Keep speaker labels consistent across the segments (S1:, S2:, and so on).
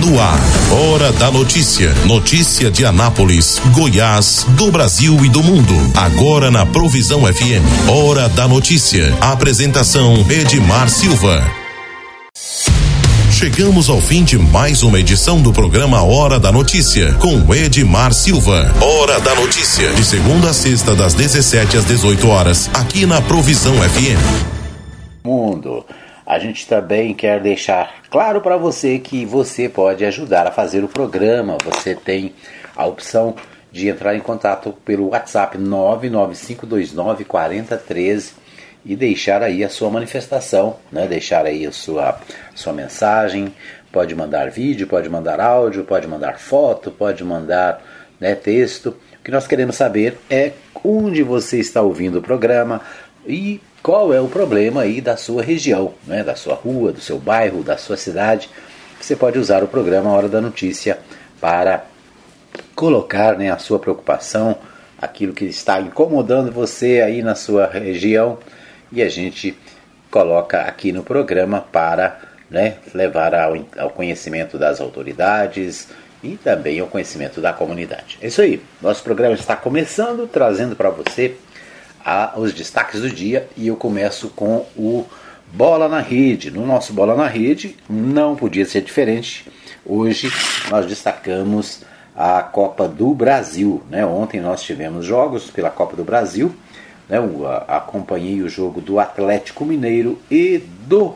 S1: No ar, Hora da Notícia. Notícia de Anápolis, Goiás, do Brasil e do mundo. Agora na Provisão FM. Hora da Notícia. Apresentação Edmar Silva. Chegamos ao fim de mais uma edição do programa Hora da Notícia, com Edmar Silva. Hora da Notícia, de segunda a sexta, das 17 às 18 horas, aqui na Provisão FM.
S2: Mundo. A gente também quer deixar claro para você que você pode ajudar a fazer o programa. Você tem a opção de entrar em contato pelo WhatsApp 99529 4013 e deixar aí a sua manifestação, né? deixar aí a sua, sua mensagem. Pode mandar vídeo, pode mandar áudio, pode mandar foto, pode mandar né, texto. O que nós queremos saber é onde você está ouvindo o programa e qual é o problema aí da sua região, né, da sua rua, do seu bairro, da sua cidade. Você pode usar o programa Hora da Notícia para colocar né, a sua preocupação, aquilo que está incomodando você aí na sua região e a gente coloca aqui no programa para né, levar ao, ao conhecimento das autoridades e também ao conhecimento da comunidade. É isso aí, nosso programa está começando, trazendo para você os destaques do dia e eu começo com o Bola na Rede. No nosso Bola na Rede não podia ser diferente. Hoje nós destacamos a Copa do Brasil. Né? Ontem nós tivemos jogos pela Copa do Brasil. Né? Eu acompanhei o jogo do Atlético Mineiro e do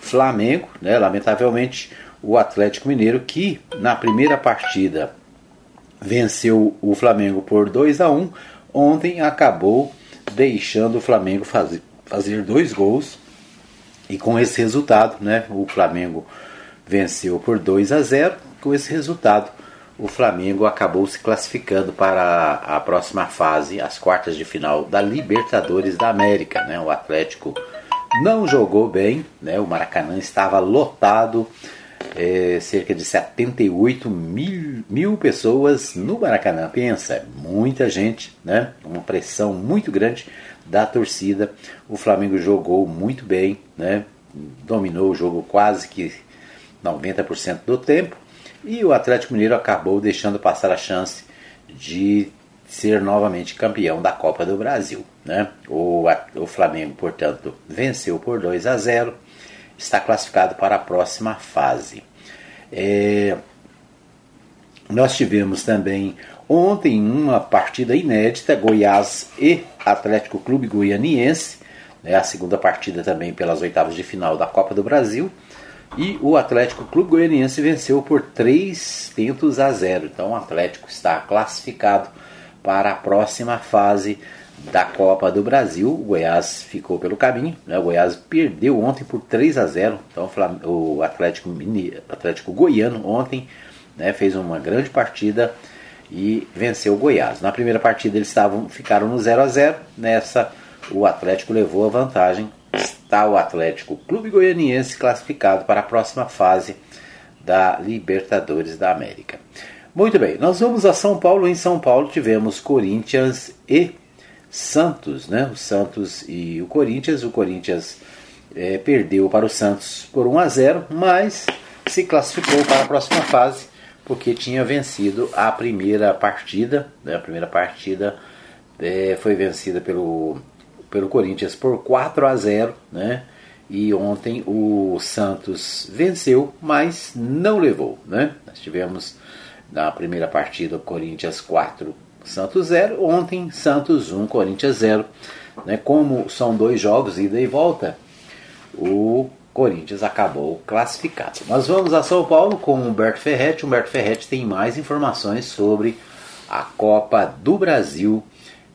S2: Flamengo. Né? Lamentavelmente, o Atlético Mineiro que na primeira partida venceu o Flamengo por 2 a 1 ontem acabou deixando o Flamengo fazer, fazer dois gols. E com esse resultado, né, o Flamengo venceu por 2 a 0. Com esse resultado, o Flamengo acabou se classificando para a próxima fase, as quartas de final da Libertadores da América. Né? O Atlético não jogou bem, né? o Maracanã estava lotado é, cerca de 78 mil, mil pessoas no Maracanã. Pensa, muita gente, né? Uma pressão muito grande da torcida. O Flamengo jogou muito bem, né? Dominou o jogo quase que 90% do tempo. E o Atlético Mineiro acabou deixando passar a chance de ser novamente campeão da Copa do Brasil. Né? O, o Flamengo, portanto, venceu por 2 a 0 está classificado para a próxima fase. É, nós tivemos também ontem uma partida inédita, Goiás e Atlético Clube Goianiense, né, a segunda partida também pelas oitavas de final da Copa do Brasil. E o Atlético Clube Goianiense venceu por 3 tentos a 0. Então o Atlético está classificado para a próxima fase da Copa do Brasil. O Goiás ficou pelo caminho. Né? O Goiás perdeu ontem por 3 a 0. Então o Atlético, Atlético Goiano ontem né, fez uma grande partida e venceu o Goiás. Na primeira partida eles estavam, ficaram no 0 a 0. Nessa o Atlético levou a vantagem. Está o Atlético Clube Goianiense classificado para a próxima fase da Libertadores da América. Muito bem, nós vamos a São Paulo. Em São Paulo tivemos Corinthians e Santos, né? O Santos e o Corinthians. O Corinthians é, perdeu para o Santos por 1 a 0, mas se classificou para a próxima fase porque tinha vencido a primeira partida. Né? A primeira partida é, foi vencida pelo, pelo Corinthians por 4 a 0, né? E ontem o Santos venceu, mas não levou, né? Nós tivemos na primeira partida o Corinthians 4 Santos 0. Ontem, Santos 1, Corinthians 0. Né? Como são dois jogos, ida e volta, o Corinthians acabou classificado. Nós vamos a São Paulo com Humberto Ferretti. Humberto Ferretti tem mais informações sobre a Copa do Brasil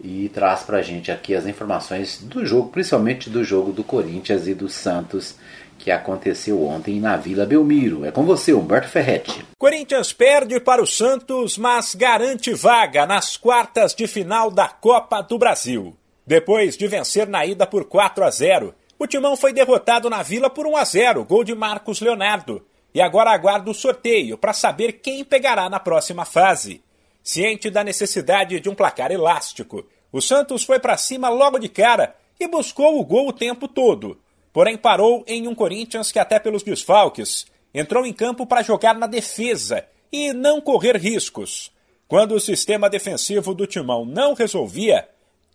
S2: e traz para a gente aqui as informações do jogo, principalmente do jogo do Corinthians e do Santos que aconteceu ontem na Vila Belmiro. É com você, Humberto Ferretti.
S3: Corinthians perde para o Santos, mas garante vaga nas quartas de final da Copa do Brasil. Depois de vencer na ida por 4 a 0, o Timão foi derrotado na Vila por 1 a 0, gol de Marcos Leonardo. E agora aguarda o sorteio para saber quem pegará na próxima fase. Ciente da necessidade de um placar elástico, o Santos foi para cima logo de cara e buscou o gol o tempo todo porém parou em um Corinthians que, até pelos desfalques, entrou em campo para jogar na defesa e não correr riscos. Quando o sistema defensivo do Timão não resolvia,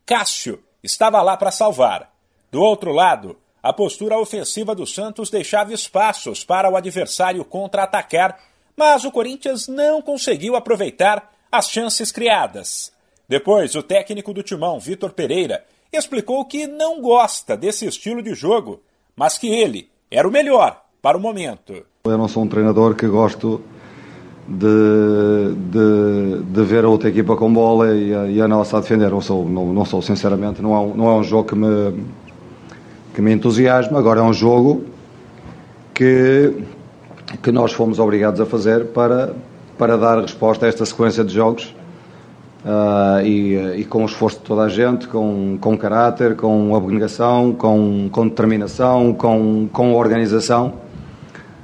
S3: Cássio estava lá para salvar. Do outro lado, a postura ofensiva do Santos deixava espaços para o adversário contra-atacar, mas o Corinthians não conseguiu aproveitar as chances criadas. Depois, o técnico do Timão, Vitor Pereira, explicou que não gosta desse estilo de jogo, mas que ele era o melhor para o momento.
S4: Eu não sou um treinador que gosto de, de, de ver a outra equipa com bola e a, e a nossa a defender. Não sou, não, não sou sinceramente, não é, um, não é um jogo que me, que me entusiasma. Agora é um jogo que, que nós fomos obrigados a fazer para, para dar resposta a esta sequência de jogos. Uh, e, e, com o esforço de toda a gente, com, com caráter, com abnegação, com, com determinação, com, com organização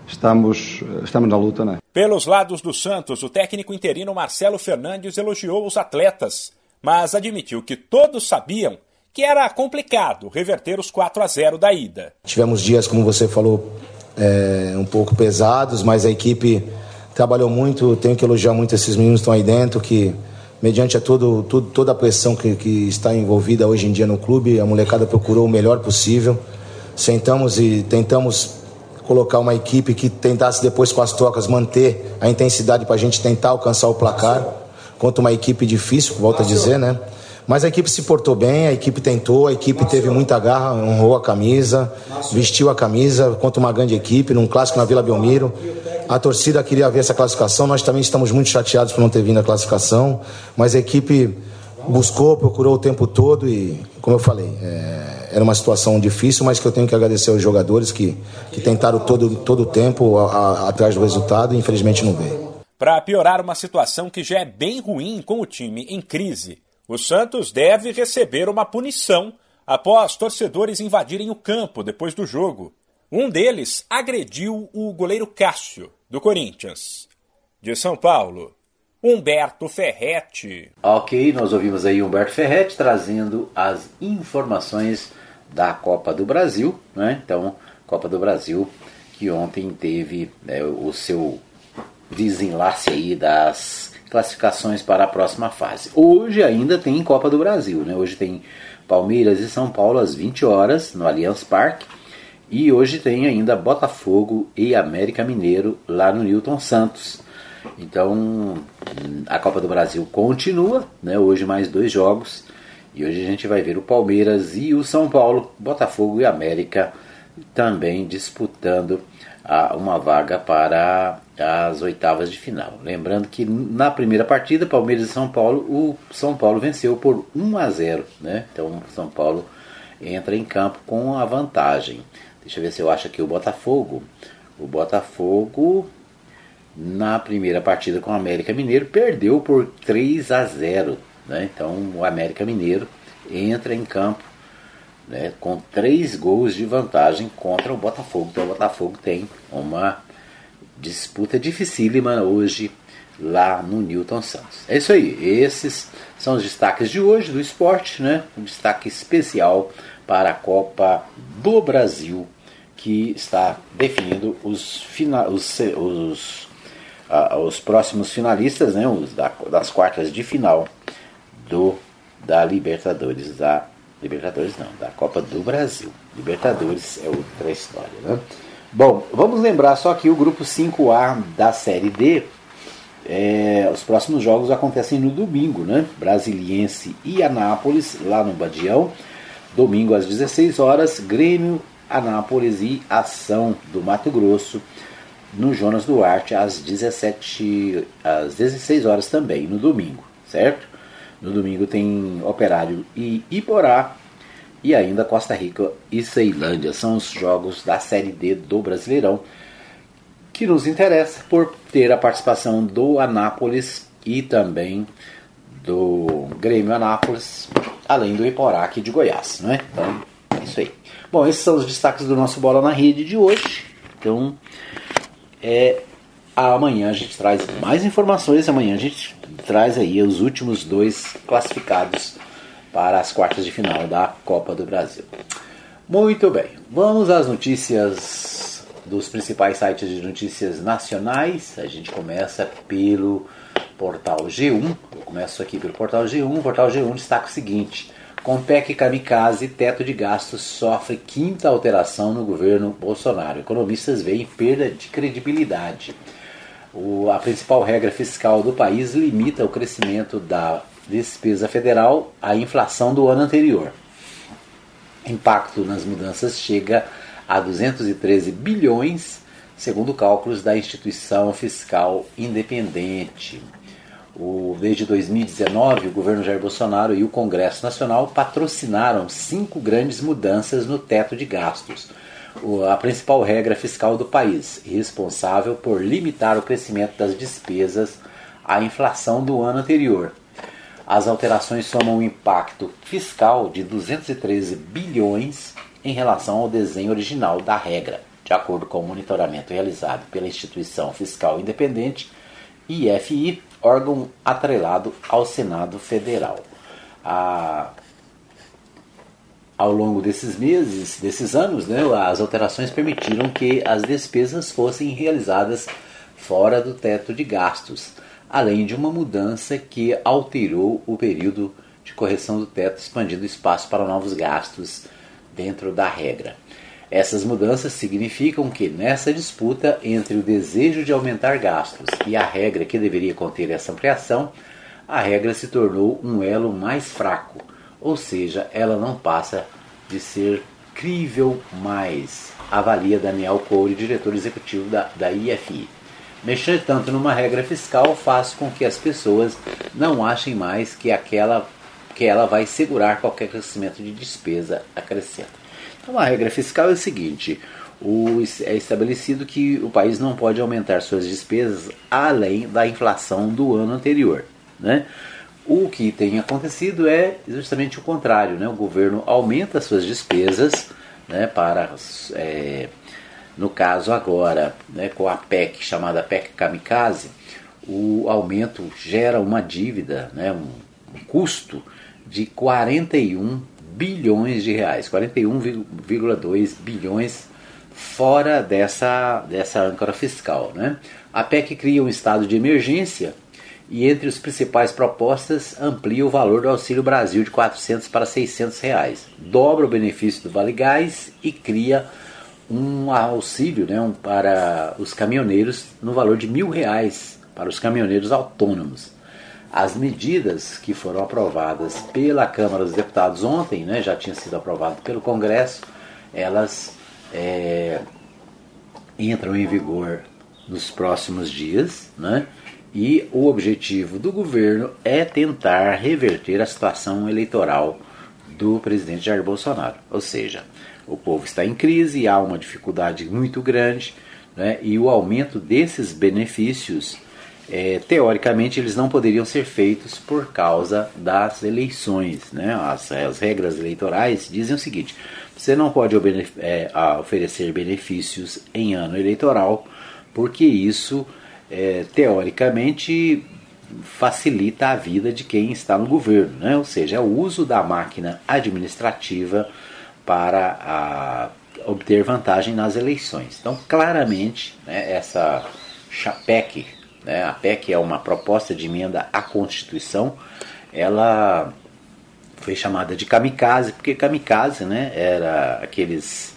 S4: estamos, estamos na luta, né?
S3: Pelos lados do Santos, o técnico interino Marcelo Fernandes elogiou os atletas, mas admitiu que todos sabiam que era complicado reverter os 4 a 0 da ida.
S5: Tivemos dias, como você falou, é, um pouco pesados, mas a equipe trabalhou muito. Tenho que elogiar muito esses meninos que estão aí dentro, que mediante a todo, todo, toda a pressão que, que está envolvida hoje em dia no clube, a molecada procurou o melhor possível. Sentamos e tentamos colocar uma equipe que tentasse depois com as trocas manter a intensidade para a gente tentar alcançar o placar contra uma equipe difícil, volta a dizer, né? Mas a equipe se portou bem, a equipe tentou, a equipe teve muita garra, honrou a camisa, vestiu a camisa contra uma grande equipe, num clássico na Vila Belmiro. A torcida queria ver essa classificação, nós também estamos muito chateados por não ter vindo a classificação, mas a equipe buscou, procurou o tempo todo e, como eu falei, é, era uma situação difícil, mas que eu tenho que agradecer aos jogadores que, que tentaram todo, todo o tempo a, a, atrás do resultado e infelizmente não veio.
S3: Para piorar uma situação que já é bem ruim com o time em crise, o Santos deve receber uma punição após torcedores invadirem o campo depois do jogo. Um deles agrediu o goleiro Cássio, do Corinthians. De São Paulo, Humberto Ferretti.
S2: Ok, nós ouvimos aí Humberto Ferretti trazendo as informações da Copa do Brasil, né? Então, Copa do Brasil que ontem teve né, o seu desenlace aí das classificações para a próxima fase. Hoje ainda tem Copa do Brasil, né? Hoje tem Palmeiras e São Paulo às 20 horas no Allianz Parque. E hoje tem ainda Botafogo e América Mineiro lá no Newton Santos. Então a Copa do Brasil continua, né? hoje mais dois jogos. E hoje a gente vai ver o Palmeiras e o São Paulo, Botafogo e América também disputando a, uma vaga para as oitavas de final. Lembrando que na primeira partida, Palmeiras e São Paulo, o São Paulo venceu por 1 a 0. Né? Então o São Paulo entra em campo com a vantagem. Deixa eu ver se eu acho aqui o Botafogo. O Botafogo na primeira partida com o América Mineiro, perdeu por 3 a 0. Né? Então o América Mineiro entra em campo né, com três gols de vantagem contra o Botafogo. Então o Botafogo tem uma disputa dificílima hoje lá no Newton Santos. É isso aí, esses são os destaques de hoje do esporte, né? Um destaque especial para a Copa do Brasil que está definindo os, final, os, os os próximos finalistas, né, os da, das quartas de final do da Libertadores, da Libertadores não, da Copa do Brasil. Libertadores é outra história, né? Bom, vamos lembrar só que o grupo 5A da Série D, é, os próximos jogos acontecem no domingo, né? Brasiliense e Anápolis, lá no Badião. Domingo às 16 horas, Grêmio, Anápolis e Ação do Mato Grosso no Jonas Duarte às 17 às 16 horas também, no domingo, certo? No domingo tem Operário e Iporá e ainda Costa Rica e Ceilândia. São os jogos da Série D do Brasileirão que nos interessa por ter a participação do Anápolis e também do Grêmio Anápolis, além do Iporá aqui de Goiás, não é? Então, é isso aí. Bom, esses são os destaques do nosso Bola na Rede de hoje. Então, é, amanhã a gente traz mais informações. Amanhã a gente traz aí os últimos dois classificados para as quartas de final da Copa do Brasil. Muito bem, vamos às notícias dos principais sites de notícias nacionais. A gente começa pelo portal G1. Eu começo aqui pelo portal G1. O portal G1 destaca o seguinte: com PEC Kamikaze, teto de gastos sofre quinta alteração no governo Bolsonaro. Economistas veem perda de credibilidade. O, a principal regra fiscal do país limita o crescimento da despesa federal à inflação do ano anterior. Impacto nas mudanças chega a 213 bilhões, segundo cálculos da instituição fiscal independente. O, desde 2019, o governo Jair Bolsonaro e o Congresso Nacional patrocinaram cinco grandes mudanças no teto de gastos, a principal regra fiscal do país, responsável por limitar o crescimento das despesas à inflação do ano anterior. As alterações somam um impacto fiscal de 213 bilhões em relação ao desenho original da regra, de acordo com o monitoramento realizado pela instituição fiscal independente IFI, órgão atrelado ao Senado Federal. A, ao longo desses meses, desses anos, né, as alterações permitiram que as despesas fossem realizadas fora do teto de gastos, além de uma mudança que alterou o período de correção do teto, expandindo espaço para novos gastos dentro da regra. Essas mudanças significam que, nessa disputa entre o desejo de aumentar gastos e a regra que deveria conter essa ampliação, a regra se tornou um elo mais fraco, ou seja, ela não passa de ser crível mais, avalia Daniel Coure, diretor executivo da, da IFI. Mexer tanto numa regra fiscal faz com que as pessoas não achem mais que aquela que ela vai segurar qualquer crescimento de despesa acrescenta. Então a regra fiscal é o seguinte: o, é estabelecido que o país não pode aumentar suas despesas além da inflação do ano anterior. Né? O que tem acontecido é justamente o contrário: né? o governo aumenta suas despesas né, para. É, no caso agora, né, com a PEC chamada PEC Kamikaze, o aumento gera uma dívida, né, um, um custo de 41 bilhões de reais, 41,2 bilhões fora dessa, dessa âncora fiscal. Né? A PEC cria um estado de emergência e entre as principais propostas amplia o valor do Auxílio Brasil de 400 para 600 reais, dobra o benefício do Vale Gás e cria um auxílio né, um, para os caminhoneiros no valor de mil reais para os caminhoneiros autônomos. As medidas que foram aprovadas pela Câmara dos Deputados ontem, né, já tinha sido aprovado pelo Congresso, elas é, entram em vigor nos próximos dias, né? E o objetivo do governo é tentar reverter a situação eleitoral do presidente Jair Bolsonaro. Ou seja, o povo está em crise, há uma dificuldade muito grande, né? e o aumento desses benefícios é, teoricamente eles não poderiam ser feitos por causa das eleições. Né? As, as regras eleitorais dizem o seguinte: você não pode é, oferecer benefícios em ano eleitoral, porque isso é, teoricamente facilita a vida de quem está no governo, né? ou seja, é o uso da máquina administrativa para a, obter vantagem nas eleições. Então, claramente, né, essa CHAPEC né? A PEC é uma proposta de emenda à Constituição. Ela foi chamada de kamikaze, porque kamikaze né, era aqueles,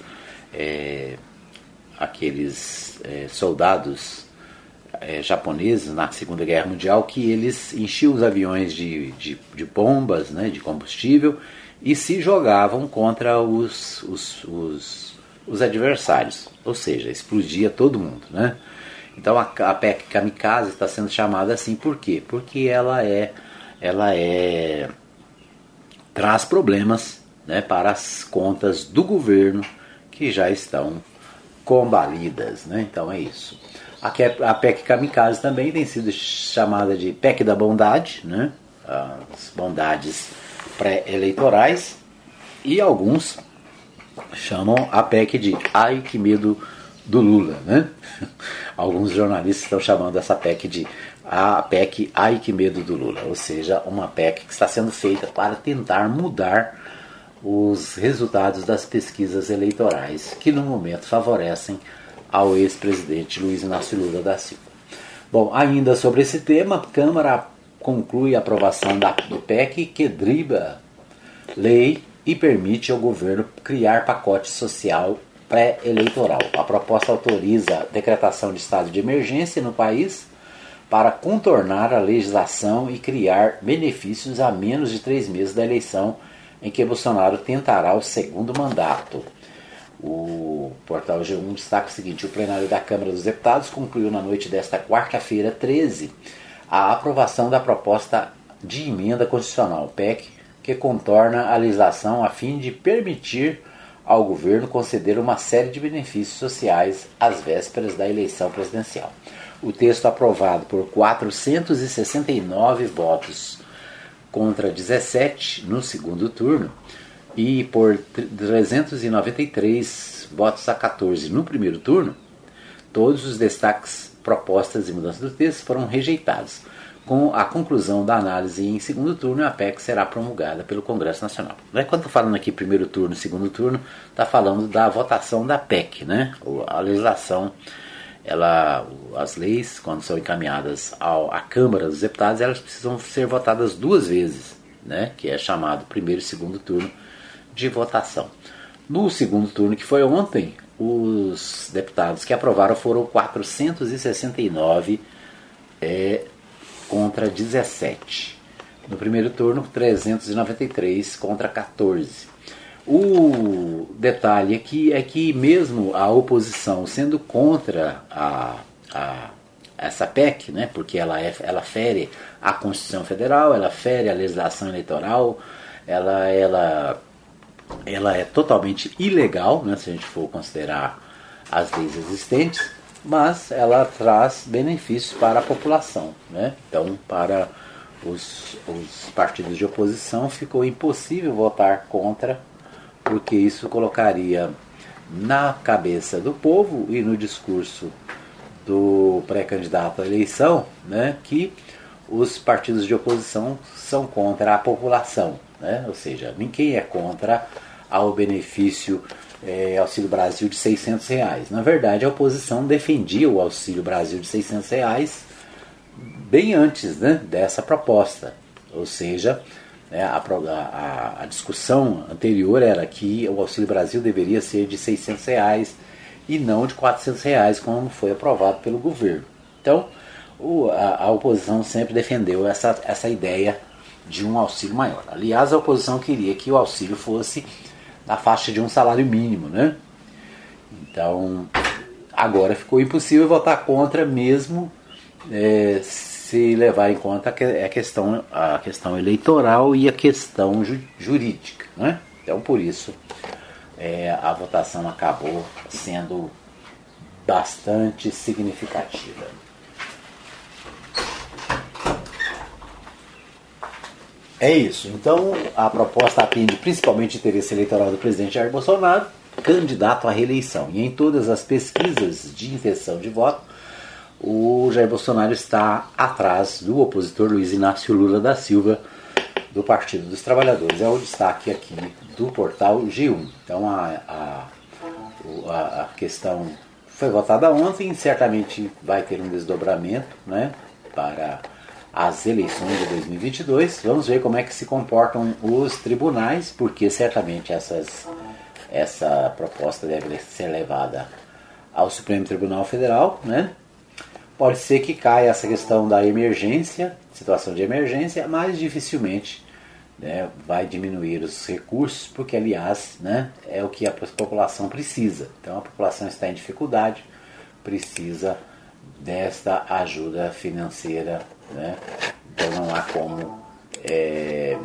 S2: é, aqueles é, soldados é, japoneses na Segunda Guerra Mundial que eles enchiam os aviões de, de, de bombas, né, de combustível e se jogavam contra os, os, os, os adversários, ou seja, explodia todo mundo. Né? Então a, a PEC Kamikaze está sendo chamada assim por quê? Porque ela é ela é traz problemas né, para as contas do governo que já estão combalidas. Né? Então é isso. A, PEC Kamikaze também tem sido chamada de PEC da bondade, né? as bondades pré-eleitorais, e alguns chamam a PEC de ai que medo do Lula, né? Alguns jornalistas estão chamando essa PEC de a PEC Ai que medo do Lula, ou seja, uma PEC que está sendo feita para tentar mudar os resultados das pesquisas eleitorais que no momento favorecem ao ex-presidente Luiz Inácio Lula da Silva. Bom, ainda sobre esse tema, a Câmara conclui a aprovação da, do PEC que driba lei e permite ao governo criar pacote social pré-eleitoral. A proposta autoriza a decretação de estado de emergência no país para contornar a legislação e criar benefícios a menos de três meses da eleição em que Bolsonaro tentará o segundo mandato. O portal G1 destaca o seguinte: o plenário da Câmara dos Deputados concluiu na noite desta quarta-feira 13 a aprovação da proposta de emenda constitucional PEC que contorna a legislação a fim de permitir ao governo conceder uma série de benefícios sociais às vésperas da eleição presidencial. O texto aprovado por 469 votos contra 17 no segundo turno e por 393 votos a 14 no primeiro turno, todos os destaques, propostas e mudanças do texto foram rejeitados. Com a conclusão da análise em segundo turno, a PEC será promulgada pelo Congresso Nacional. Quando estou falando aqui primeiro turno e segundo turno, está falando da votação da PEC, né? A legislação, ela, as leis, quando são encaminhadas ao, à Câmara dos Deputados, elas precisam ser votadas duas vezes, né? Que é chamado primeiro e segundo turno de votação. No segundo turno, que foi ontem, os deputados que aprovaram foram 469 é, contra 17. No primeiro turno, 393 contra 14. O detalhe aqui é que, mesmo a oposição sendo contra a, a, essa PEC, né, porque ela, é, ela fere a Constituição Federal, ela fere a legislação eleitoral, ela, ela, ela é totalmente ilegal, né, se a gente for considerar as leis existentes mas ela traz benefícios para a população. Né? Então, para os, os partidos de oposição, ficou impossível votar contra, porque isso colocaria na cabeça do povo e no discurso do pré-candidato à eleição né, que os partidos de oposição são contra a população. Né? Ou seja, ninguém é contra ao benefício é, Auxílio Brasil de 600 reais. Na verdade, a oposição defendia o Auxílio Brasil de 600 reais bem antes né, dessa proposta. Ou seja, né, a, a, a, discussão anterior era que o Auxílio Brasil deveria ser de 600 reais e não de 400 reais, como foi aprovado pelo governo. Então, o, a, a oposição sempre defendeu essa, essa ideia de um auxílio maior. Aliás, a oposição queria que o auxílio fosse na faixa de um salário mínimo, né? Então, agora ficou impossível votar contra mesmo é, se levar em conta a questão, a questão eleitoral e a questão ju jurídica, né? Então, por isso, é, a votação acabou sendo bastante significativa. É isso. Então, a proposta atende principalmente o interesse eleitoral do presidente Jair Bolsonaro, candidato à reeleição. E em todas as pesquisas de intenção de voto, o Jair Bolsonaro está atrás do opositor Luiz Inácio Lula da Silva, do Partido dos Trabalhadores. É o destaque aqui do portal G1. Então, a, a, a questão foi votada ontem, certamente vai ter um desdobramento né, para as eleições de 2022. Vamos ver como é que se comportam os tribunais, porque certamente essas, essa proposta deve ser levada ao Supremo Tribunal Federal, né? Pode ser que caia essa questão da emergência, situação de emergência, mas dificilmente né, vai diminuir os recursos, porque aliás né, é o que a população precisa. Então a população está em dificuldade, precisa desta ajuda financeira né? Então não há como é,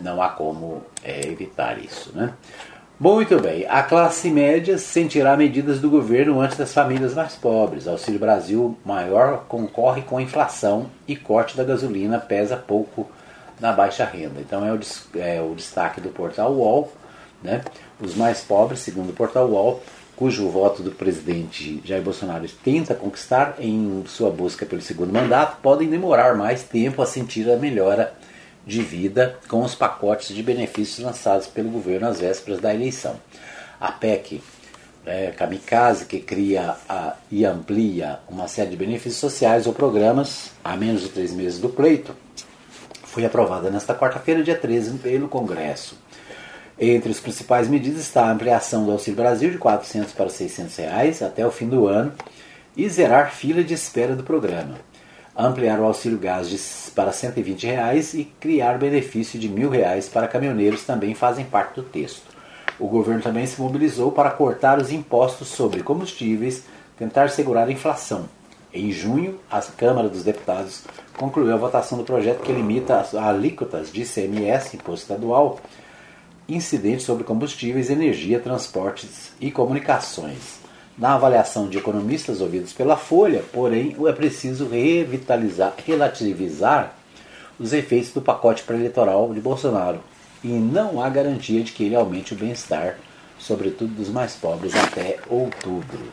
S2: não há como é, evitar isso. Né? Muito bem, a classe média sentirá medidas do governo antes das famílias mais pobres. Auxílio Brasil maior concorre com a inflação e corte da gasolina pesa pouco na baixa renda. Então é o, é o destaque do portal UOL. Né? Os mais pobres, segundo o portal UOL, cujo voto do presidente Jair Bolsonaro tenta conquistar em sua busca pelo segundo mandato, podem demorar mais tempo a sentir a melhora de vida com os pacotes de benefícios lançados pelo governo às vésperas da eleição. A PEC é, Kamikaze, que cria a, e amplia uma série de benefícios sociais ou programas a menos de três meses do pleito, foi aprovada nesta quarta-feira, dia 13, pelo Congresso. Entre as principais medidas está a ampliação do Auxílio Brasil de 400 para 600 reais até o fim do ano e zerar fila de espera do programa. Ampliar o auxílio gás de, para 120 reais e criar benefício de mil reais para caminhoneiros também fazem parte do texto. O governo também se mobilizou para cortar os impostos sobre combustíveis, tentar segurar a inflação. Em junho, a Câmara dos Deputados concluiu a votação do projeto que limita as alíquotas de ICMS, Imposto Estadual, incidentes sobre combustíveis, energia, transportes e comunicações. Na avaliação de economistas ouvidos pela Folha, porém, é preciso revitalizar, relativizar os efeitos do pacote pré-eleitoral de Bolsonaro, e não há garantia de que ele aumente o bem-estar, sobretudo dos mais pobres, até outubro.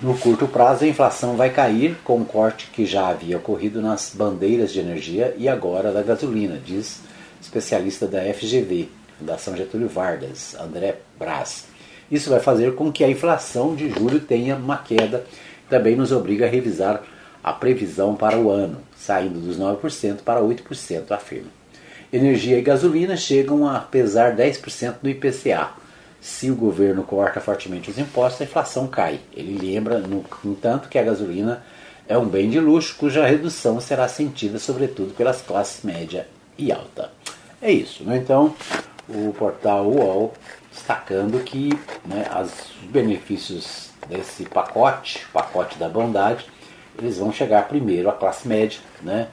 S2: No curto prazo, a inflação vai cair com um corte que já havia ocorrido nas bandeiras de energia e agora da gasolina, diz especialista da FGV, Fundação Getúlio Vargas, André Braz. Isso vai fazer com que a inflação de julho tenha uma queda, também nos obriga a revisar a previsão para o ano, saindo dos 9% para 8%, afirma. Energia e gasolina chegam a pesar 10% no IPCA. Se o governo corta fortemente os impostos, a inflação cai. Ele lembra, no entanto, que a gasolina é um bem de luxo cuja redução será sentida sobretudo pelas classes média e alta. É isso. Né? Então, o portal UOL destacando que né, os benefícios desse pacote, pacote da bondade, eles vão chegar primeiro à classe média, né?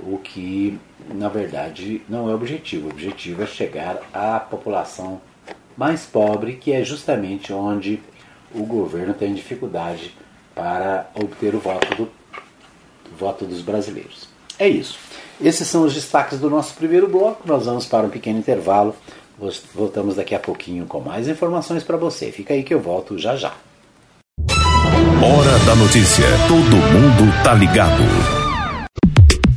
S2: o que na verdade não é o objetivo. O objetivo é chegar à população mais pobre, que é justamente onde o governo tem dificuldade para obter o voto, do, voto dos brasileiros. É isso. Esses são os destaques do nosso primeiro bloco. Nós vamos para um pequeno intervalo. Voltamos daqui a pouquinho com mais informações para você. Fica aí que eu volto já já.
S1: Hora da notícia. Todo mundo tá ligado.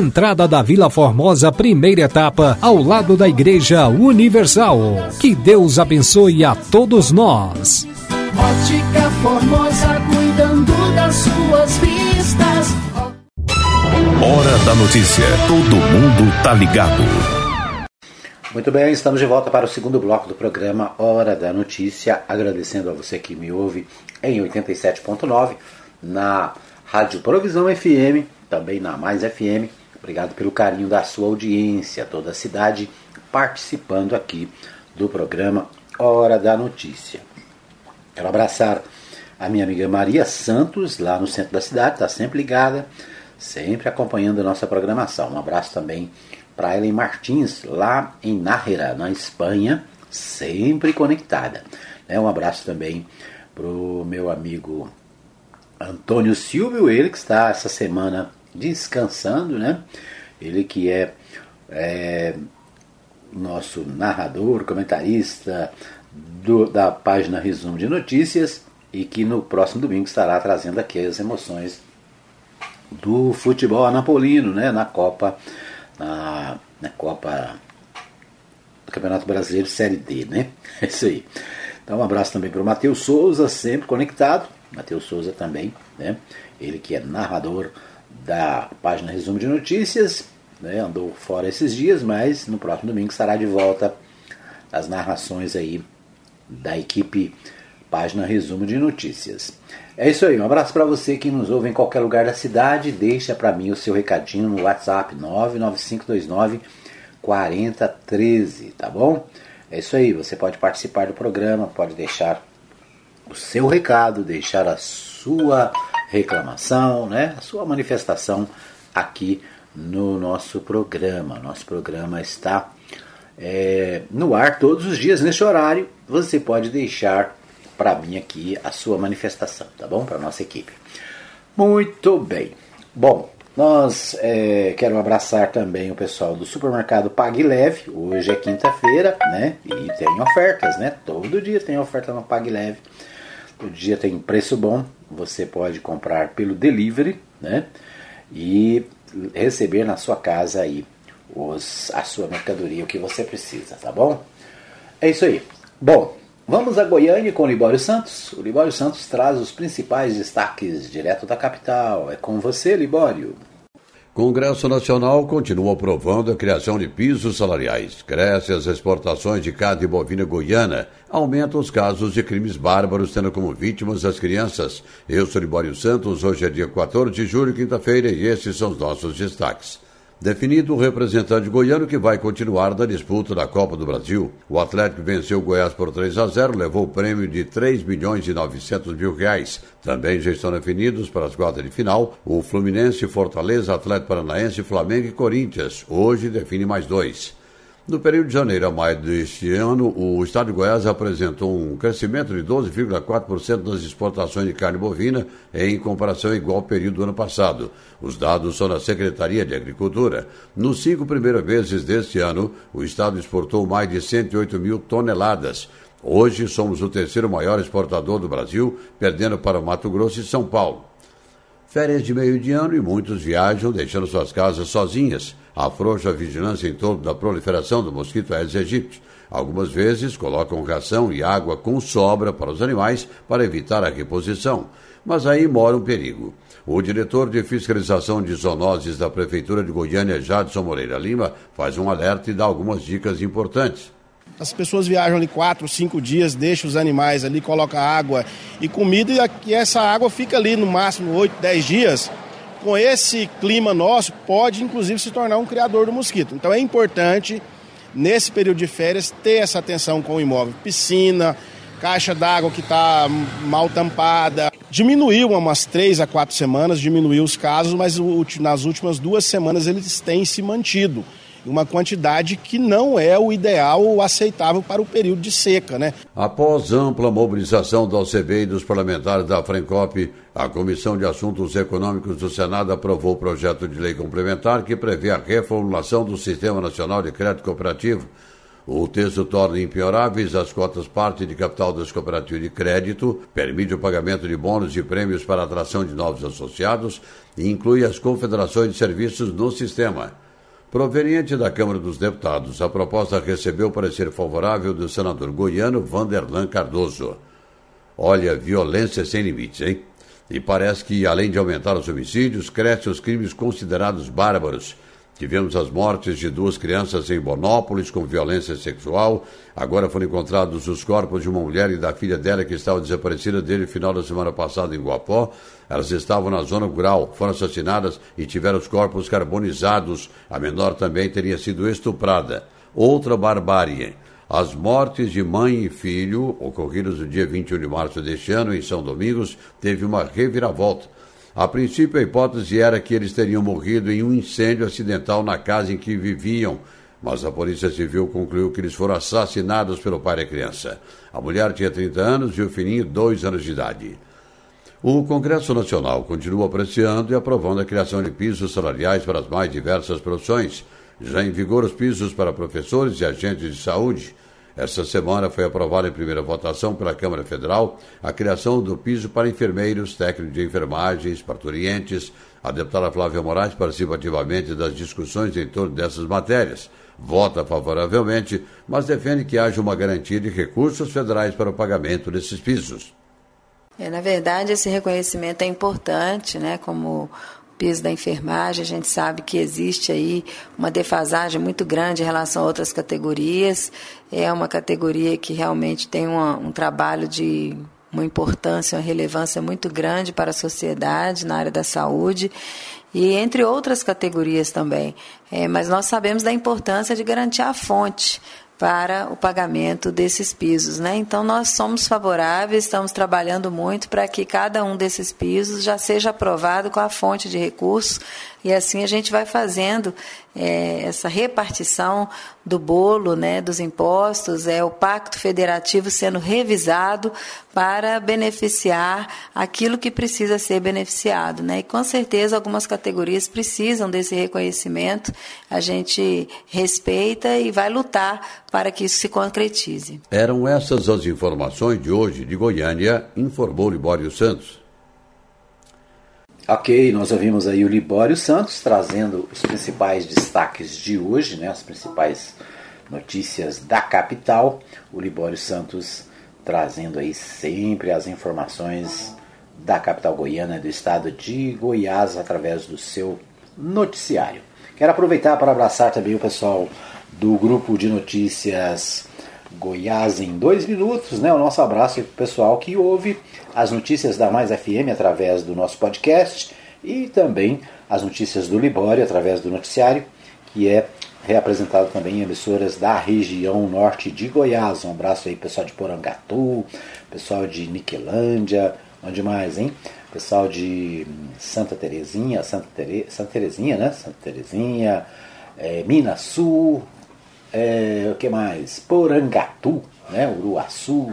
S6: entrada da Vila Formosa, primeira etapa, ao lado da Igreja Universal. Que Deus abençoe a todos nós.
S7: Ótica Formosa, cuidando das suas vistas.
S1: Hora da notícia. Todo mundo tá ligado.
S2: Muito bem, estamos de volta para o segundo bloco do programa Hora da Notícia. Agradecendo a você que me ouve em 87.9 na Rádio Provisão FM, também na Mais FM. Obrigado pelo carinho da sua audiência, toda a cidade participando aqui do programa Hora da Notícia. Quero abraçar a minha amiga Maria Santos, lá no centro da cidade, está sempre ligada, sempre acompanhando a nossa programação. Um abraço também para Ellen Martins, lá em Nájera, na Espanha, sempre conectada. Um abraço também para o meu amigo Antônio Silvio, ele que está essa semana descansando, né? Ele que é, é nosso narrador, comentarista do, da página Resumo de Notícias e que no próximo domingo estará trazendo aqui as emoções do futebol anapolino, né, na Copa, na, na Copa do Campeonato Brasileiro Série D, né? É isso aí. Então um abraço também para o Matheus Souza, sempre conectado. Matheus Souza também, né? Ele que é narrador da página Resumo de Notícias, né? Andou fora esses dias, mas no próximo domingo estará de volta as narrações aí da equipe página Resumo de Notícias. É isso aí, um abraço para você que nos ouve em qualquer lugar da cidade. Deixa para mim o seu recadinho no WhatsApp 99529 4013, tá bom? É isso aí, você pode participar do programa, pode deixar o seu recado, deixar a sua reclamação, né? A sua manifestação aqui no nosso programa. Nosso programa está é, no ar todos os dias nesse horário. Você pode deixar para mim aqui a sua manifestação, tá bom? Para nossa equipe. Muito bem. Bom, nós é, quero abraçar também o pessoal do supermercado Pague Leve. Hoje é quinta-feira, né? E tem ofertas, né? Todo dia tem oferta no Pague Leve. Todo dia tem preço bom. Você pode comprar pelo delivery, né? E receber na sua casa aí os, a sua mercadoria, o que você precisa, tá bom? É isso aí. Bom, Vamos a Goiânia com o Libório Santos. O Libório Santos traz os principais destaques direto da capital. É com você, Libório.
S8: Congresso Nacional continua aprovando a criação de pisos salariais. Cresce as exportações de carne bovina goiana. Aumenta os casos de crimes bárbaros, tendo como vítimas as crianças. Eu sou Libório Santos. Hoje é dia 14 de julho, quinta-feira, e esses são os nossos destaques definido o representante goiano que vai continuar na disputa da Copa do Brasil. O Atlético venceu o Goiás por 3 a 0, levou o prêmio de 3 milhões e 900 mil reais. Também já estão definidos para as quartas de final o Fluminense, Fortaleza, Atlético Paranaense, Flamengo e Corinthians. Hoje define mais dois. No período de janeiro a maio deste ano, o Estado de Goiás apresentou um crescimento de 12,4% nas exportações de carne bovina em comparação ao igual período do ano passado. Os dados são da Secretaria de Agricultura. Nos cinco primeiros meses deste ano, o Estado exportou mais de 108 mil toneladas. Hoje somos o terceiro maior exportador do Brasil, perdendo para o Mato Grosso e São Paulo. Férias de meio de ano e muitos viajam deixando suas casas sozinhas afrouxa a vigilância em torno da proliferação do mosquito Aedes aegypti. Algumas vezes colocam ração e água com sobra para os animais para evitar a reposição. Mas aí mora um perigo. O diretor de fiscalização de zoonoses da Prefeitura de Goiânia, Jadson Moreira Lima, faz um alerta e dá algumas dicas importantes.
S9: As pessoas viajam ali quatro, cinco dias, deixam os animais ali, colocam água e comida e essa água fica ali no máximo oito, dez dias com esse clima nosso, pode inclusive se tornar um criador do mosquito. Então é importante, nesse período de férias, ter essa atenção com o imóvel. Piscina, caixa d'água que está mal tampada. Diminuiu umas três a quatro semanas, diminuiu os casos, mas nas últimas duas semanas eles têm se mantido uma quantidade que não é o ideal ou aceitável para o período de seca. Né?
S8: Após ampla mobilização da OCB e dos parlamentares da Frencop, a Comissão de Assuntos Econômicos do Senado aprovou o projeto de lei complementar que prevê a reformulação do Sistema Nacional de Crédito Cooperativo. O texto torna impioráveis as cotas parte de capital das cooperativas de crédito, permite o pagamento de bônus e prêmios para a atração de novos associados e inclui as confederações de serviços no sistema. Proveniente da Câmara dos Deputados, a proposta recebeu parecer favorável do senador goiano Vanderlan Cardoso. Olha, violência sem limites, hein? E parece que, além de aumentar os homicídios, crescem os crimes considerados bárbaros Tivemos as mortes de duas crianças em Bonópolis com violência sexual. Agora foram encontrados os corpos de uma mulher e da filha dela que estava desaparecida desde o final da semana passada em Guapó. Elas estavam na zona rural, foram assassinadas e tiveram os corpos carbonizados. A menor também teria sido estuprada. Outra barbárie. As mortes de mãe e filho, ocorridas no dia 21 de março deste ano em São Domingos, teve uma reviravolta. A princípio, a hipótese era que eles teriam morrido em um incêndio acidental na casa em que viviam, mas a Polícia Civil concluiu que eles foram assassinados pelo pai da criança. A mulher tinha 30 anos e o filhinho 2 anos de idade. O Congresso Nacional continua apreciando e aprovando a criação de pisos salariais para as mais diversas profissões. já em vigor os pisos para professores e agentes de saúde. Esta semana foi aprovada em primeira votação pela Câmara Federal a criação do piso para enfermeiros, técnicos de enfermagem, parturientes. A deputada Flávia Moraes participa ativamente das discussões em torno dessas matérias. Vota favoravelmente, mas defende que haja uma garantia de recursos federais para o pagamento desses pisos.
S10: É, na verdade, esse reconhecimento é importante, né? Como piso da enfermagem, a gente sabe que existe aí uma defasagem muito grande em relação a outras categorias. É uma categoria que realmente tem uma, um trabalho de uma importância, uma relevância muito grande para a sociedade na área da saúde e entre outras categorias também. É, mas nós sabemos da importância de garantir a fonte para o pagamento desses pisos. Né? Então, nós somos favoráveis, estamos trabalhando muito para que cada um desses pisos já seja aprovado com a fonte de recursos e assim a gente vai fazendo é, essa repartição do bolo, né, dos impostos, é o pacto federativo sendo revisado para beneficiar aquilo que precisa ser beneficiado, né? E com certeza algumas categorias precisam desse reconhecimento. A gente respeita e vai lutar para que isso se concretize.
S8: Eram essas as informações de hoje de Goiânia, informou Libório Santos.
S2: Ok, nós ouvimos aí o Libório Santos trazendo os principais destaques de hoje, né, as principais notícias da capital. O Libório Santos trazendo aí sempre as informações da capital goiana do estado de Goiás através do seu noticiário. Quero aproveitar para abraçar também o pessoal do grupo de notícias Goiás em dois minutos, né? O nosso abraço para o pessoal que ouve as notícias da Mais FM através do nosso podcast e também as notícias do Libório através do noticiário, que é reapresentado também em emissoras da região norte de Goiás. Um abraço aí pessoal de Porangatu, pessoal de Niquelândia, onde mais, hein? Pessoal de Santa Terezinha, Santa, Tere, Santa Terezinha, né? Santa Terezinha, é, Minas Sul, é, o que mais? Porangatu, né? Uruaçu,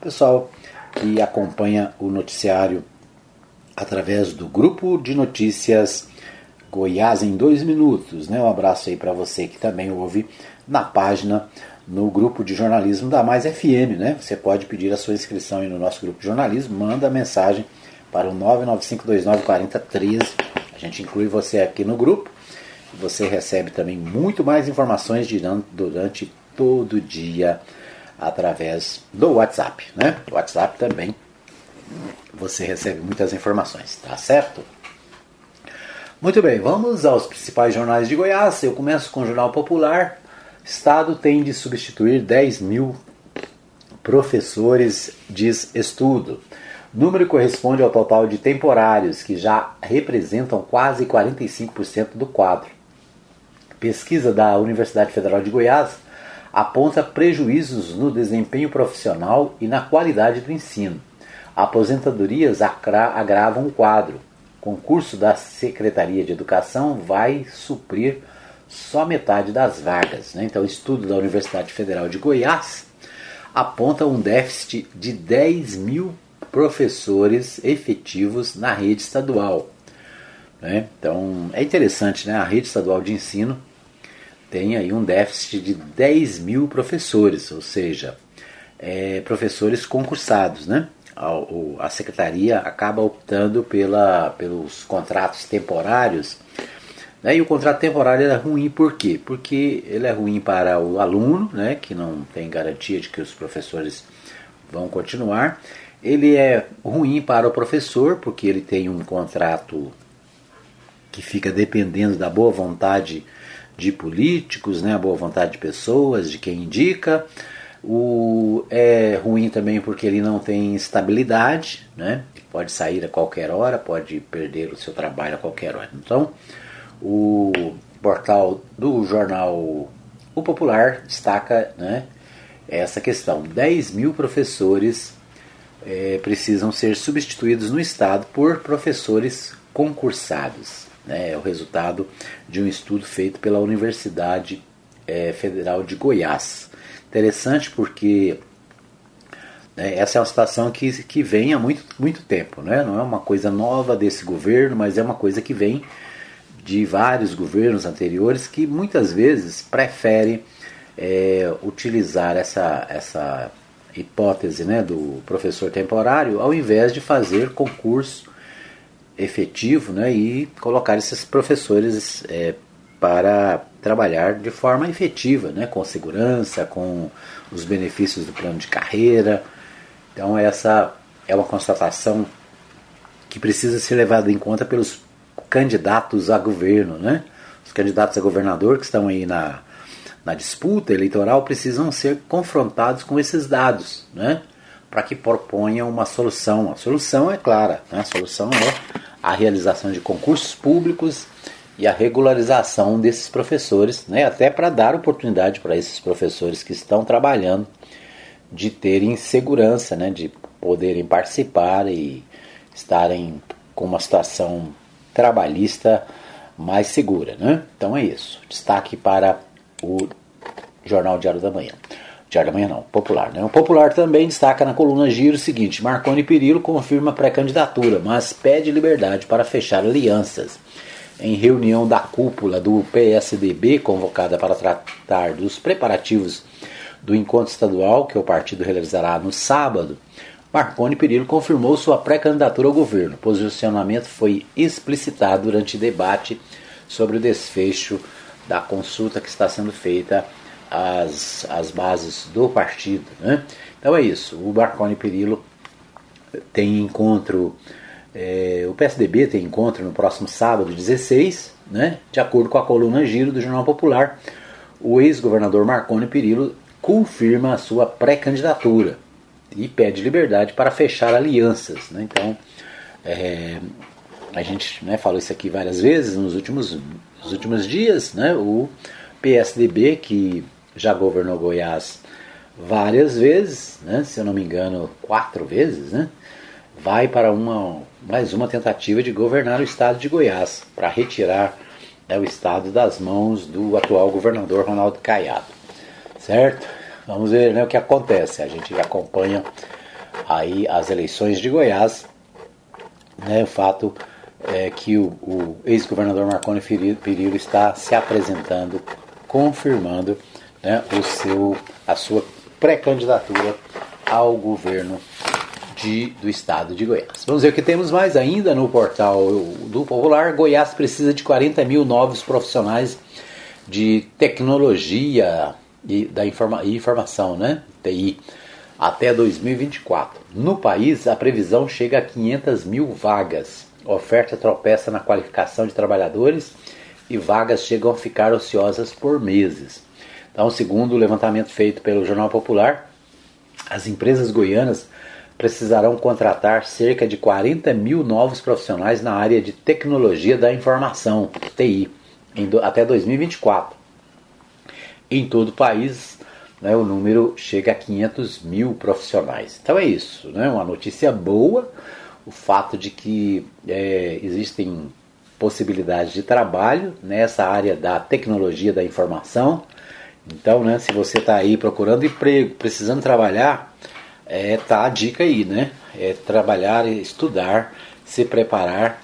S2: pessoal que acompanha o noticiário através do grupo de notícias Goiás em dois minutos, né? Um abraço aí para você que também ouve na página no grupo de jornalismo da Mais FM, né? Você pode pedir a sua inscrição aí no nosso grupo de jornalismo, manda mensagem para o 995294013. A gente inclui você aqui no grupo você recebe também muito mais informações durante todo o dia através do WhatsApp, né? O WhatsApp também você recebe muitas informações, tá certo? Muito bem, vamos aos principais jornais de Goiás. Eu começo com o Jornal Popular. Estado tem de substituir 10 mil professores, diz estudo. Número corresponde ao total de temporários, que já representam quase 45% do quadro. Pesquisa da Universidade Federal de Goiás aponta prejuízos no desempenho profissional e na qualidade do ensino. Aposentadorias agravam o quadro. Concurso da Secretaria de Educação vai suprir só metade das vagas. Né? Então, estudo da Universidade Federal de Goiás aponta um déficit de 10 mil professores efetivos na rede estadual. Né? Então, é interessante, né? a rede estadual de ensino tem aí um déficit de 10 mil professores, ou seja, é, professores concursados. Né? A, a, secretaria acaba optando pela, pelos contratos temporários. Né? E o contrato temporário é ruim por quê? Porque ele é ruim para o aluno, né? que não tem garantia de que os professores vão continuar. Ele é ruim para o professor, porque ele tem um contrato que fica dependendo da boa vontade de políticos, né, a boa vontade de pessoas, de quem indica. O, é ruim também porque ele não tem estabilidade, né? pode sair a qualquer hora, pode perder o seu trabalho a qualquer hora. Então, o portal do jornal O Popular destaca né, essa questão: 10 mil professores é, precisam ser substituídos no Estado por professores concursados. Né? É o resultado de um estudo feito pela Universidade é, Federal de Goiás. Interessante porque né, essa é uma situação que, que vem há muito, muito tempo. Né? Não é uma coisa nova desse governo, mas é uma coisa que vem de vários governos anteriores que muitas vezes preferem é, utilizar essa, essa hipótese né, do professor temporário ao invés de fazer concurso efetivo né, e colocar esses professores é, para trabalhar de forma efetiva, né, com segurança, com os benefícios do plano de carreira. Então, essa é uma constatação que precisa ser levada em conta pelos candidatos a governo. Né? Os candidatos a governador que estão aí na, na disputa eleitoral precisam ser confrontados com esses dados, né? para que proponham uma solução. A solução é clara, né? a solução é a realização de concursos públicos e a regularização desses professores, né? até para dar oportunidade para esses professores que estão trabalhando de terem segurança, né? de poderem participar e estarem com uma situação trabalhista mais segura. Né? Então é isso. Destaque para o Jornal Diário da Manhã. Diário da Manhã não, Popular. Né? O Popular também destaca na coluna Giro o seguinte: Marconi Perillo confirma pré-candidatura, mas pede liberdade para fechar alianças. Em reunião da cúpula do PSDB, convocada para tratar dos preparativos do encontro estadual que o partido realizará no sábado, Marconi Perillo confirmou sua pré-candidatura ao governo. O posicionamento foi explicitado durante debate sobre o desfecho da consulta que está sendo feita às, às bases do partido. Né? Então é isso. O Marconi Perillo tem encontro, é, o PSDB tem encontro no próximo sábado, 16, né? de acordo com a coluna Giro do Jornal Popular. O ex-governador Marconi Perillo confirma a sua pré-candidatura e pede liberdade para fechar alianças. Né? Então, é, a gente né, falou isso aqui várias vezes nos últimos, nos últimos dias. Né? O PSDB, que já governou Goiás várias vezes, né? se eu não me engano, quatro vezes, né? vai para uma, mais uma tentativa de governar o estado de Goiás, para retirar né, o estado das mãos do atual governador Ronaldo Caiado. Certo? Vamos ver né, o que acontece. A gente acompanha aí as eleições de Goiás, né, o fato é que o, o ex-governador Marconi Perillo está se apresentando, confirmando né, o seu, a sua pré-candidatura ao governo de, do estado de Goiás. Vamos ver o que temos mais ainda no portal do Popular. Goiás precisa de 40 mil novos profissionais de tecnologia e da informa, e informação, né? TI, até 2024. No país, a previsão chega a 500 mil vagas. Oferta tropeça na qualificação de trabalhadores e vagas chegam a ficar ociosas por meses. Então, segundo o levantamento feito pelo Jornal Popular, as empresas goianas precisarão contratar cerca de 40 mil novos profissionais na área de tecnologia da informação, TI, até 2024. Em todo o país, né, o número chega a 500 mil profissionais. Então é isso, né, uma notícia boa, o fato de que é, existem possibilidades de trabalho nessa área da tecnologia da informação, então, né, se você está aí procurando emprego, precisando trabalhar, é, tá a dica aí, né? É trabalhar, estudar, se preparar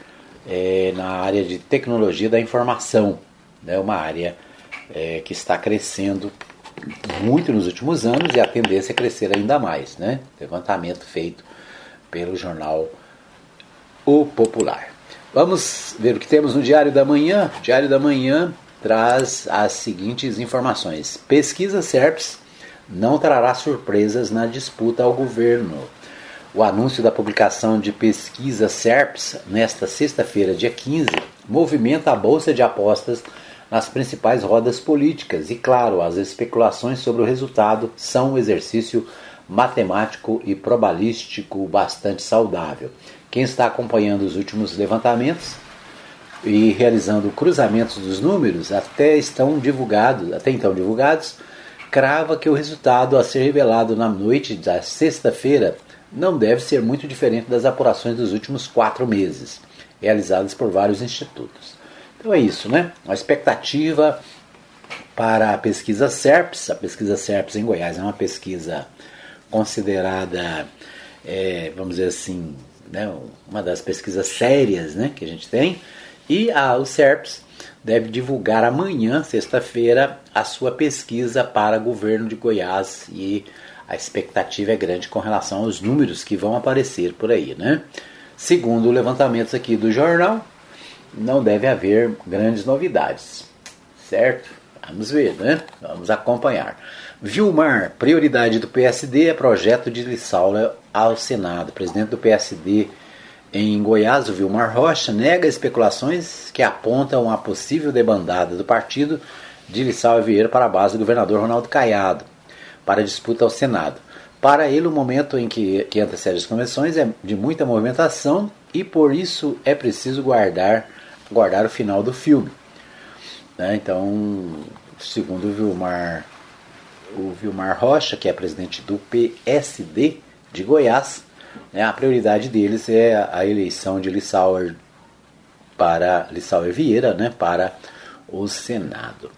S2: é, na área de tecnologia da informação, né? Uma área é, que está crescendo muito nos últimos anos e a tendência é crescer ainda mais, né? Levantamento feito pelo jornal O Popular. Vamos ver o que temos no Diário da Manhã. Diário da Manhã traz as seguintes informações. Pesquisa SERPS não trará surpresas na disputa ao governo. O anúncio da publicação de pesquisa SERPS nesta sexta-feira, dia 15, movimenta a bolsa de apostas nas principais rodas políticas e, claro, as especulações sobre o resultado são um exercício matemático e probabilístico bastante saudável. Quem está acompanhando os últimos levantamentos e realizando cruzamentos dos números até estão divulgados, até então divulgados, crava que o resultado a ser revelado na noite da sexta-feira não deve ser muito diferente das apurações dos últimos quatro meses, realizadas por vários institutos. Então é isso, né? A expectativa para a pesquisa SERPS, a pesquisa SERPS em Goiás é uma pesquisa considerada, é, vamos dizer assim, né, uma das pesquisas sérias né, que a gente tem, E a, o SERPS deve divulgar amanhã, sexta-feira, a sua pesquisa para governo de Goiás e a expectativa é grande com relação aos números que vão aparecer por aí, né? Segundo levantamentos aqui do jornal, não deve haver grandes novidades, certo? Vamos ver, né? Vamos acompanhar. Vilmar, prioridade do PSD é projeto de Lissaula ao Senado. Presidente do PSD em Goiás, o Vilmar Rocha, nega especulações que apontam a possível debandada do partido de Lissaula Vieira para a base do governador Ronaldo Caiado para disputa ao Senado. Para ele, o momento em que, que antecede as convenções é de muita movimentação e por isso é preciso guardar, guardar o final do filme. Né? Então, segundo o Vilmar, o Vilmar Rocha, que é presidente do PSD de Goiás, né, a prioridade deles é a eleição de Lissauer para Lissauer Vieira né, para o Senado.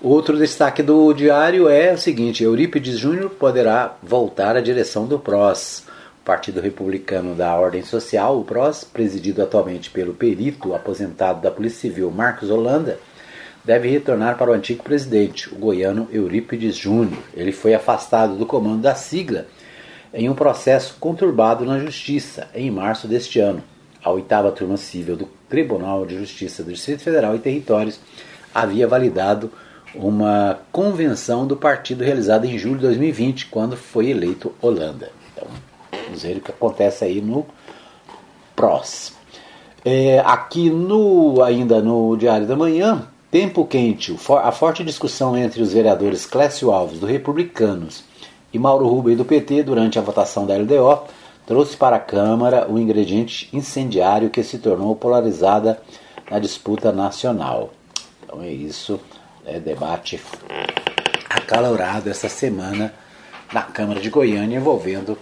S2: Outro destaque do diário é o seguinte: Eurípides Júnior poderá voltar à direção do PROS. Partido Republicano da Ordem Social, o PROS, presidido atualmente pelo perito aposentado da Polícia Civil Marcos Holanda, deve retornar para o antigo presidente, o goiano Eurípides Júnior. Ele foi afastado do comando da sigla em um processo conturbado na Justiça em março deste ano. A oitava turma civil do Tribunal de Justiça do Distrito Federal e Territórios havia validado uma convenção do partido realizada em julho de 2020, quando foi eleito Holanda. Então, vamos ver o que acontece aí no PROS. É, aqui no ainda no Diário da Manhã, tempo quente, a forte discussão entre os vereadores Clécio Alves do Republicanos e Mauro Rubem do PT durante a votação da LDO trouxe para a Câmara o ingrediente incendiário que se tornou polarizada na disputa nacional. Então é isso, é debate acalorado essa semana na Câmara de Goiânia envolvendo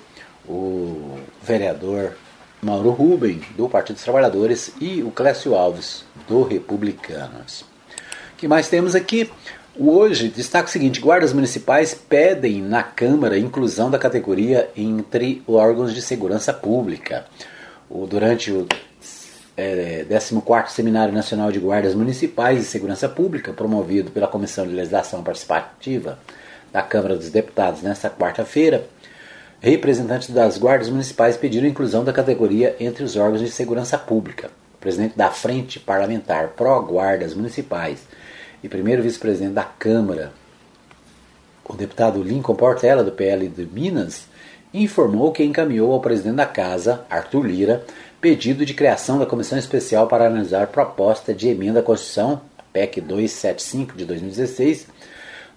S2: o vereador Mauro Rubem, do Partido dos Trabalhadores, e o Clécio Alves, do Republicanos. O que mais temos aqui? Hoje, destaque o seguinte: guardas municipais pedem na Câmara inclusão da categoria entre órgãos de segurança pública. O, durante o é, 14 Seminário Nacional de Guardas Municipais e Segurança Pública, promovido pela Comissão de Legislação Participativa da Câmara dos Deputados nesta quarta-feira, representantes das guardas municipais pediram inclusão da categoria entre os órgãos de segurança pública. O presidente da Frente Parlamentar Pró-Guardas Municipais e primeiro vice-presidente da Câmara, o deputado Lincoln Portela, do PL de Minas, informou que encaminhou ao presidente da Casa, Arthur Lira, pedido de criação da Comissão Especial para analisar proposta de emenda à Constituição, PEC 275 de 2016,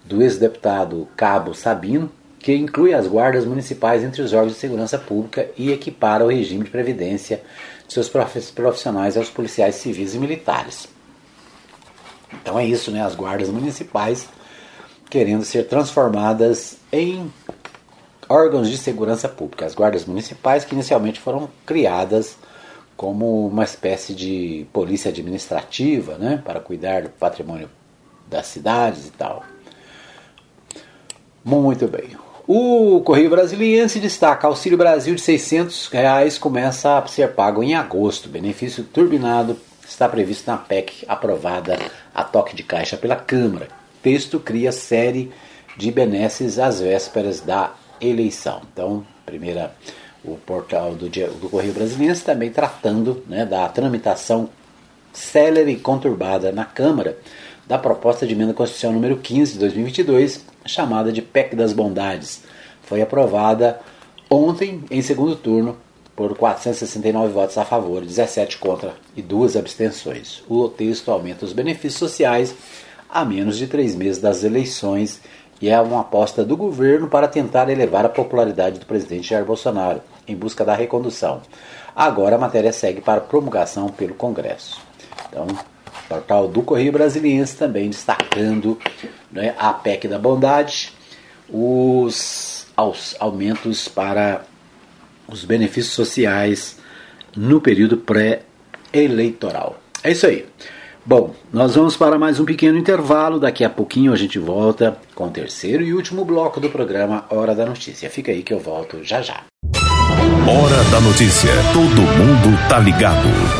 S2: do ex-deputado Cabo Sabino, que inclui as guardas municipais entre os órgãos de segurança pública e equipara o regime de previdência de seus profissionais aos policiais civis e militares. Então é isso, né? As guardas municipais querendo ser transformadas em órgãos de segurança pública. As guardas municipais que inicialmente foram criadas como uma espécie de polícia administrativa, né, para cuidar do patrimônio das cidades e tal. Muito bem. O Correio Brasiliense destaca: Auxílio Brasil de 600 reais começa a ser pago em agosto. Benefício turbinado está previsto na PEC aprovada a toque de caixa pela Câmara. texto cria série de benesses às vésperas da eleição. Então, primeira, o portal do, do Correio Brasiliense também tratando né, da tramitação célere e conturbada na Câmara da proposta de emenda constitucional número 15 de 2022, chamada de PEC das Bondades. Foi aprovada ontem em segundo turno por 469 votos a favor, 17 contra e duas abstenções. O texto aumenta os benefícios sociais a menos de três meses das eleições e é uma aposta do governo para tentar elevar a popularidade do presidente Jair Bolsonaro em busca da recondução. Agora a matéria segue para promulgação pelo Congresso. Então, o portal do Correio Brasiliense também destacando né, a PEC da bondade, os aumentos para os benefícios sociais no período pré-eleitoral. É isso aí. Bom, nós vamos para mais um pequeno intervalo. Daqui a pouquinho a gente volta com o terceiro e último bloco do programa Hora da Notícia. Fica aí que eu volto já já.
S1: Hora da Notícia. Todo mundo tá ligado.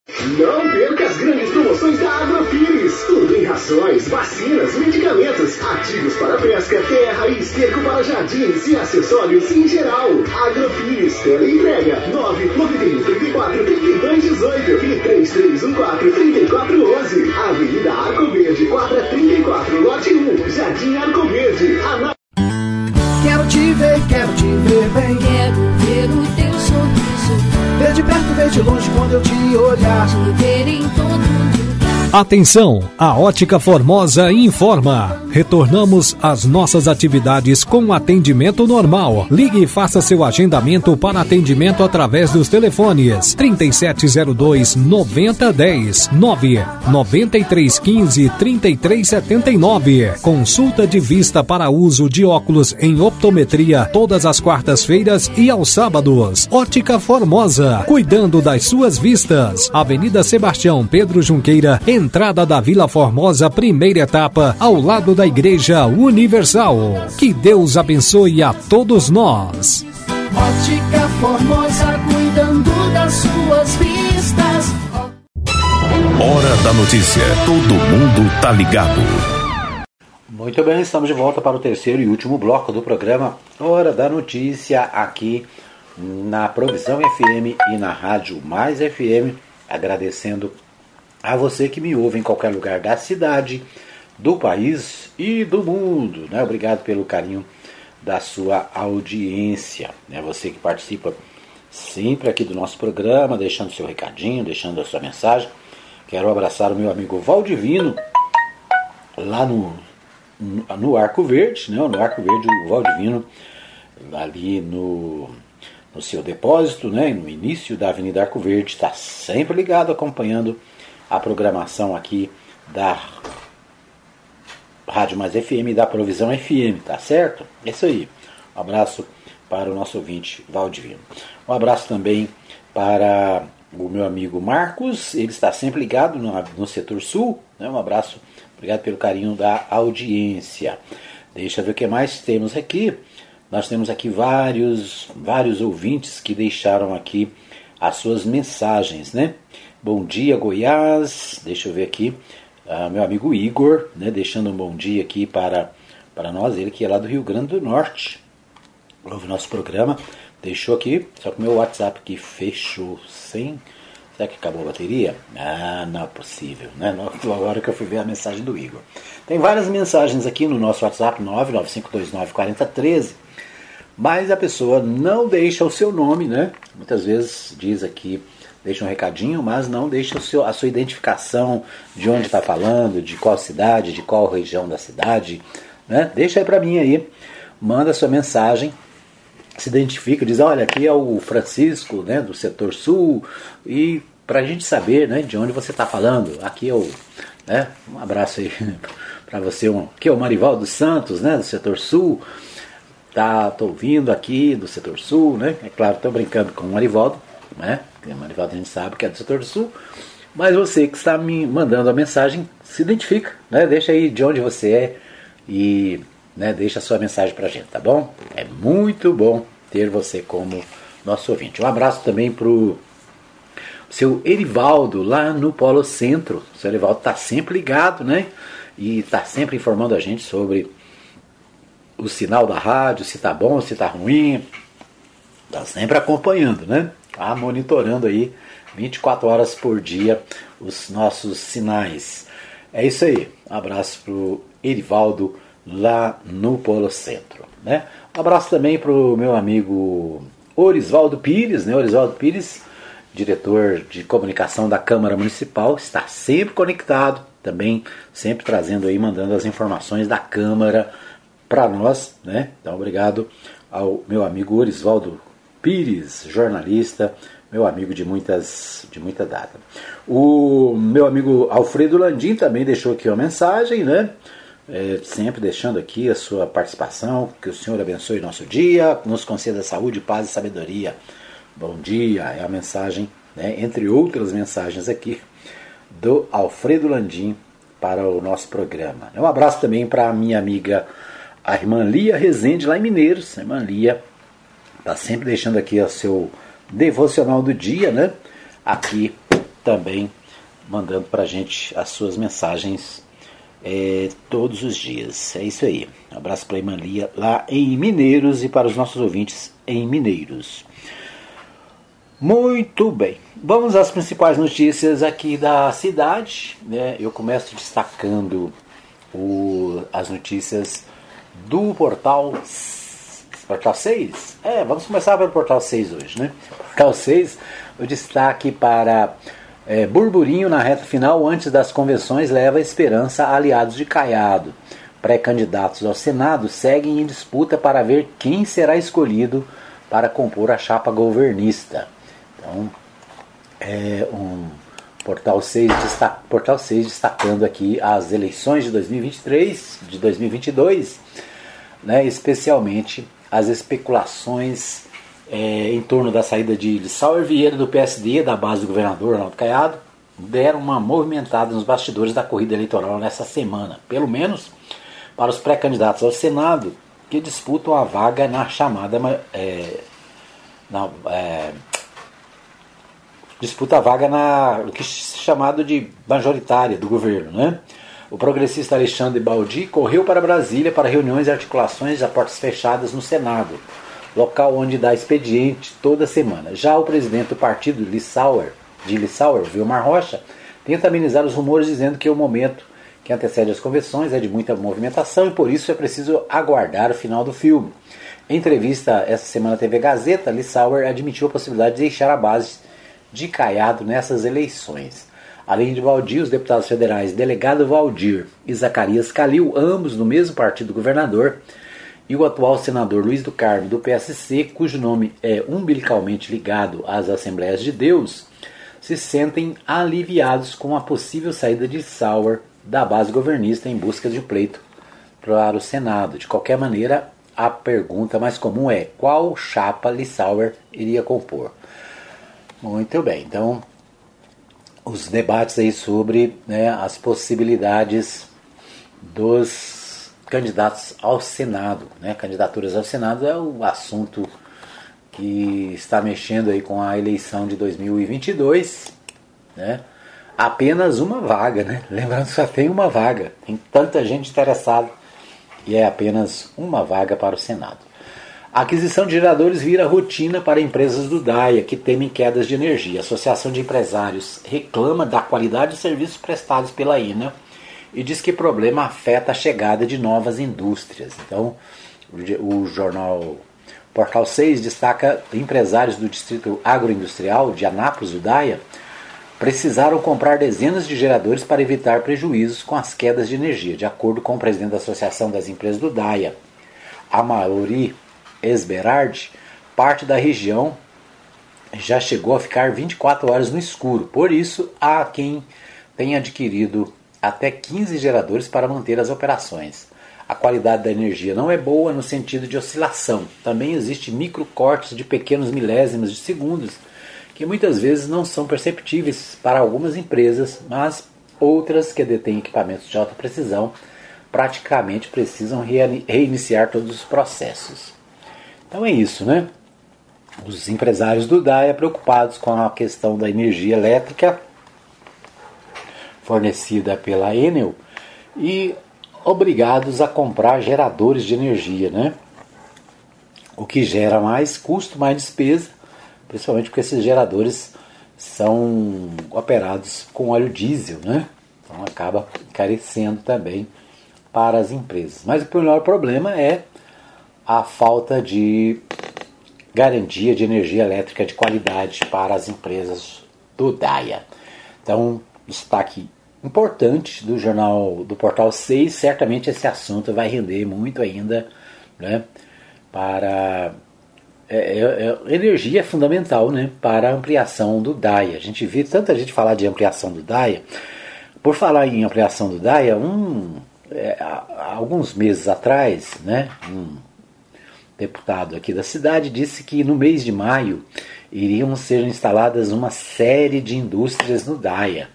S11: Não perca as grandes promoções da Agrofires. Tudo em rações, vacinas, medicamentos, ativos para pesca, terra e esterco para jardins e acessórios em geral. Agrofires, entrega 991 34 32 18 e 3314 3411. Avenida Arco Verde, quadra 34, lote 1, Jardim Arco Verde. Ana...
S7: Quero te ver, quero te ver bem.
S12: Quero ver o teu sorriso.
S7: Ver de perto, ver de longe quando eu te olhar.
S12: Te ver em todo lugar.
S6: Atenção, a Ótica Formosa informa. Retornamos às nossas atividades com atendimento normal. Ligue e faça seu agendamento para atendimento através dos telefones 3702 9010 9 9315 3379. Consulta de vista para uso de óculos em optometria todas as quartas-feiras e aos sábados. Ótica Formosa, cuidando das suas vistas. Avenida Sebastião Pedro Junqueira, entrada da Vila Formosa, primeira etapa, ao lado da Igreja Universal. Que Deus abençoe a todos nós.
S7: Ótica Formosa, cuidando das suas vistas.
S1: Hora da notícia. Todo mundo tá ligado.
S2: Muito bem, estamos de volta para o terceiro e último bloco do programa Hora da Notícia, aqui na Provisão FM e na Rádio Mais FM. Agradecendo a você que me ouve em qualquer lugar da cidade, do país e do mundo. Né? Obrigado pelo carinho da sua audiência. Né? Você que participa sempre aqui do nosso programa, deixando seu recadinho, deixando a sua mensagem. Quero abraçar o meu amigo Valdivino, lá no, no, Arco Verde, né? no Arco Verde, o Valdivino, ali no, no seu depósito, né? no início da Avenida Arco Verde, está sempre ligado, acompanhando a programação aqui da Rádio Mais FM da Provisão FM, tá certo? É isso aí. Um abraço para o nosso ouvinte Valdivino. Um abraço também para o meu amigo Marcos, ele está sempre ligado no, no setor sul. Né? Um abraço, obrigado pelo carinho da audiência. Deixa eu ver o que mais temos aqui. Nós temos aqui vários, vários ouvintes que deixaram aqui as suas mensagens, né? Bom dia, Goiás. Deixa eu ver aqui. Uh, meu amigo Igor, né, deixando um bom dia aqui para, para nós, ele que é lá do Rio Grande do Norte. Ouve nosso programa. Deixou aqui, só que meu WhatsApp aqui fechou sem. Será que acabou a bateria? Ah, não é possível, né? Agora que eu fui ver a mensagem do Igor. Tem várias mensagens aqui no nosso WhatsApp 995294013, mas a pessoa não deixa o seu nome, né? Muitas vezes diz aqui, deixa um recadinho, mas não deixa o seu, a sua identificação de onde está falando, de qual cidade, de qual região da cidade, né? Deixa aí para mim aí, manda sua mensagem. Se identifica, diz, olha, aqui é o Francisco, né, do setor sul, e para a gente saber, né, de onde você está falando, aqui é o, né, um abraço aí para você, um, aqui é o Marival dos Santos, né, do setor sul, tá, tô ouvindo aqui do setor sul, né, é claro, estou brincando com o Marivaldo, né, o Marivaldo a gente sabe que é do setor sul, mas você que está me mandando a mensagem, se identifica, né, deixa aí de onde você é e né, deixa a sua mensagem para a gente, tá bom? É muito bom ter você como nosso ouvinte. Um abraço também para o seu Erivaldo, lá no Polo Centro. O seu Erivaldo está sempre ligado, né? E está sempre informando a gente sobre o sinal da rádio, se está bom, se está ruim. Está sempre acompanhando, né? Tá monitorando aí 24 horas por dia os nossos sinais. É isso aí. Abraço para o Erivaldo lá no Polo Centro. Né? Um abraço também para o meu amigo Orisvaldo Pires, né? Orisvaldo Pires, diretor de comunicação da Câmara Municipal, está sempre conectado, também sempre trazendo aí, mandando as informações da Câmara para nós, né? Então, obrigado ao meu amigo Orisvaldo Pires, jornalista meu amigo de muitas de muita data. O meu amigo Alfredo Landim também deixou aqui uma mensagem, né? É, sempre deixando aqui a sua participação, que o Senhor abençoe nosso dia, nos conceda saúde, paz e sabedoria. Bom dia, é a mensagem, né, entre outras mensagens aqui, do Alfredo Landim para o nosso programa. Um abraço também para a minha amiga, a irmã Lia Rezende, lá em Mineiros. A irmã Lia está sempre deixando aqui o seu devocional do dia, né? Aqui também mandando para a gente as suas mensagens é, todos os dias. É isso aí. Um abraço para a irmã Lia lá em Mineiros e para os nossos ouvintes em Mineiros. Muito bem. Vamos às principais notícias aqui da cidade. Né? Eu começo destacando o, as notícias do portal Portal 6? É, vamos começar pelo Portal 6 hoje, né? Portal 6, o destaque para é, burburinho na reta final antes das convenções leva esperança a aliados de Caiado. Pré-candidatos ao Senado seguem em disputa para ver quem será escolhido para compor a chapa governista. Então, é um Portal 6, destac, Portal 6 destacando aqui as eleições de 2023, de 2022, né, especialmente as especulações é, em torno da saída de Sauer Vieira do PSD, da base do governador Arnaldo Caiado, deram uma movimentada nos bastidores da corrida eleitoral nessa semana, pelo menos para os pré-candidatos ao Senado que disputam a vaga na chamada é, na, é, disputa a vaga na o que é chamado de majoritária do governo, né? O progressista Alexandre Baldi correu para Brasília para reuniões e articulações a portas fechadas no Senado, local onde dá expediente toda semana. Já o presidente do partido, Lissauer, de Lissauer, Vilmar Rocha, tenta amenizar os rumores dizendo que o momento que antecede as convenções é de muita movimentação e por isso é preciso aguardar o final do filme. Em entrevista essa semana à TV Gazeta, Lissauer admitiu a possibilidade de deixar a base de Caiado nessas eleições. Além de Valdir, os deputados federais Delegado Valdir e Zacarias Calil, ambos do mesmo partido governador, e o atual senador Luiz do Carmo, do PSC, cujo nome é umbilicalmente ligado às Assembleias de Deus, se sentem aliviados com a possível saída de Sauer da base governista em busca de pleito para o Senado. De qualquer maneira, a pergunta mais comum é qual chapa Lissauer iria compor. Muito bem, então os debates aí sobre né, as possibilidades dos candidatos ao Senado. Né? Candidaturas ao Senado é o assunto que está mexendo aí com a eleição de 2022. Né? Apenas uma vaga, né? Lembrando que só tem uma vaga. Tem tanta gente interessada e é apenas uma vaga para o Senado. A aquisição de geradores vira rotina para empresas do DAIA que temem quedas de energia. A Associação de Empresários reclama da qualidade de serviços prestados pela INA e diz que o problema afeta a chegada de novas indústrias. Então, o jornal Portal 6 destaca empresários do distrito agroindustrial de Anápolis, do DAIA, precisaram comprar dezenas de geradores para evitar prejuízos com as quedas de energia. De acordo com o presidente da Associação das Empresas do DAIA, Amauri Esberard, parte da região já chegou a ficar 24 horas no escuro. Por isso, há quem tenha adquirido até 15 geradores para manter as operações. A qualidade da energia não é boa no sentido de oscilação. Também existe microcortes de pequenos milésimos de segundos, que muitas vezes não são perceptíveis para algumas empresas, mas outras que detêm equipamentos de alta precisão praticamente precisam reiniciar todos os processos. Então é isso, né? Os empresários do DAIA preocupados com a questão da energia elétrica fornecida pela Enel e obrigados a comprar geradores de energia, né? O que gera mais custo, mais despesa, principalmente porque esses geradores são operados com óleo diesel, né? Então acaba encarecendo também para as empresas. Mas o maior problema é a falta de garantia de energia elétrica de qualidade para as empresas do DAIA. Então, destaque importante do jornal do Portal 6, certamente esse assunto vai render muito ainda né, para é, é, é, energia é fundamental né, para a ampliação do DAIA. A gente vê tanta gente falar de ampliação do DAIA. Por falar em ampliação do DAIA, um, é, há alguns meses atrás, né, um deputado aqui da cidade disse que no mês de maio iriam ser instaladas uma série de indústrias no DAIA.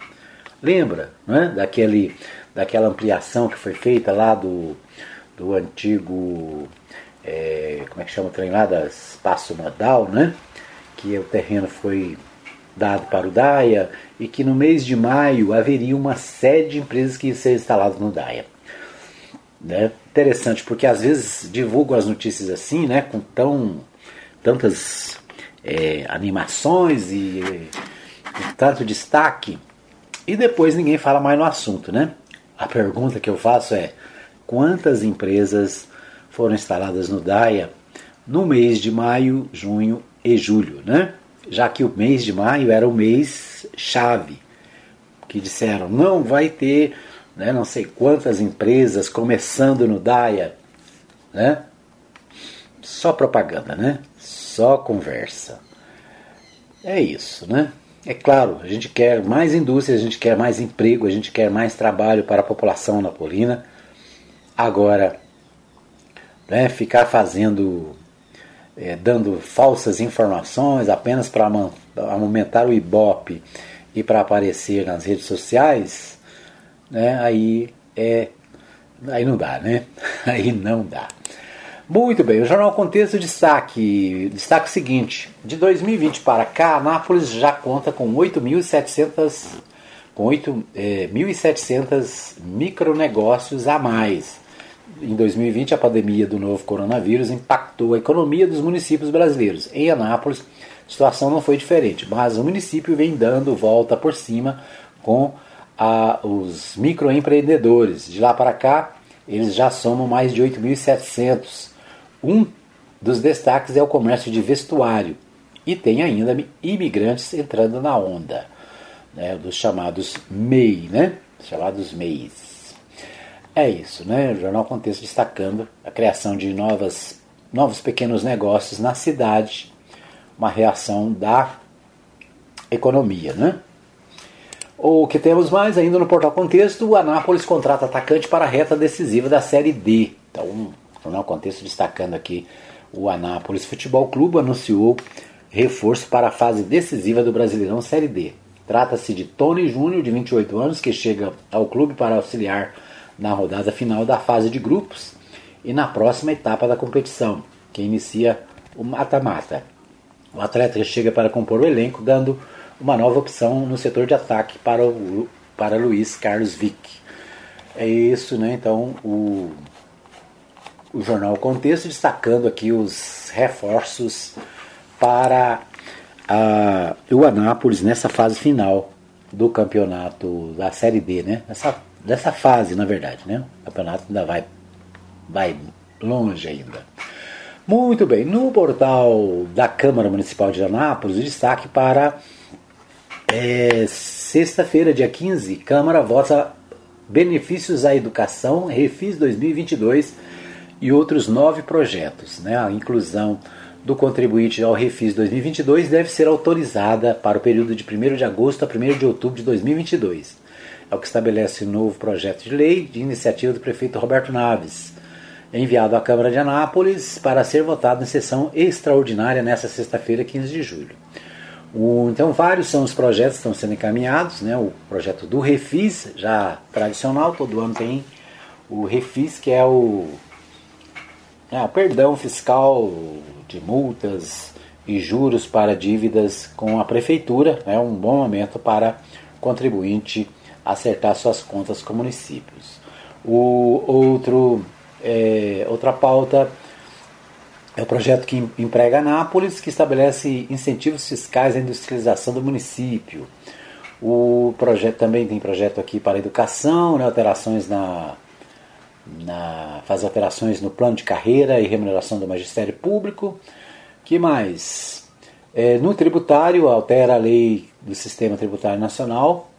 S2: Lembra né, daquele, daquela ampliação que foi feita lá do, do antigo é, como é que chama o trem lá, da Espaço Modal, né? Que o terreno foi dado para o DAIA e que no mês de maio haveria uma série de empresas que iam ser instaladas no DAIA. Né? Interessante, porque às vezes divulgam as notícias assim, né? Com tão, tantas é, animações e, e tanto destaque, e depois ninguém fala mais no assunto, né? A pergunta que eu faço é: quantas empresas foram instaladas no DAIA no mês de maio, junho e julho, né? Já que o mês de maio era o mês chave, que disseram não vai ter, né, não sei quantas empresas começando no DAIA, né? Só propaganda, né? Só conversa. É isso, né? É claro, a gente quer mais indústria, a gente quer mais emprego, a gente quer mais trabalho para a população napolina. Agora, né, ficar fazendo, é, dando falsas informações apenas para aumentar o ibope e para aparecer nas redes sociais, né, aí é aí não dá, né? Aí não dá. Muito bem, o Jornal Contexto destaque, destaque o seguinte, de 2020 para cá, Anápolis já conta com 8.700 com 8.700 é, micronegócios a mais em 2020, a pandemia do novo coronavírus impactou a economia dos municípios brasileiros. Em Anápolis, a situação não foi diferente, mas o município vem dando volta por cima com a, os microempreendedores. De lá para cá, eles já somam mais de 8.700. Um dos destaques é o comércio de vestuário. E tem ainda imigrantes entrando na onda, né, dos chamados MEI, né? Chamados MEIs. É isso, né? O Jornal Contexto destacando a criação de novas, novos pequenos negócios na cidade, uma reação da economia, né? O que temos mais ainda no Portal Contexto, o Anápolis contrata atacante para a reta decisiva da Série D. Então, o Jornal Contexto destacando aqui o Anápolis Futebol Clube anunciou reforço para a fase decisiva do Brasileirão Série D. Trata-se de Tony Júnior, de 28 anos, que chega ao clube para auxiliar na rodada final da fase de grupos e na próxima etapa da competição, que inicia o mata-mata. O atleta chega para compor o elenco, dando uma nova opção no setor de ataque para, o, para Luiz Carlos Vick. É isso, né? Então, o, o jornal Contexto destacando aqui os reforços para a, o Anápolis nessa fase final do campeonato da Série B, né? Nessa dessa fase, na verdade, né? O campeonato ainda vai, vai longe ainda. Muito bem, no portal da Câmara Municipal de Anápolis, destaque para é, sexta-feira, dia 15, Câmara vota benefícios à educação, Refis 2022 e outros nove projetos. Né? A inclusão do contribuinte ao Refis 2022 deve ser autorizada para o período de 1 de agosto a 1 de outubro de 2022 é o que estabelece o novo projeto de lei de iniciativa do prefeito Roberto Naves, enviado à Câmara de Anápolis para ser votado em sessão extraordinária nesta sexta-feira, 15 de julho. O, então, vários são os projetos que estão sendo encaminhados. Né? O projeto do Refis, já tradicional, todo ano tem o Refis, que é o é, perdão fiscal de multas e juros para dívidas com a prefeitura. É um bom momento para contribuinte acertar suas contas com municípios. O outro, é, outra pauta é o projeto que emprega Anápolis, que estabelece incentivos fiscais à industrialização do município. O projeto também tem projeto aqui para educação, né, alterações na, na faz alterações no plano de carreira e remuneração do magistério público. Que mais? É, no tributário altera a lei do sistema tributário nacional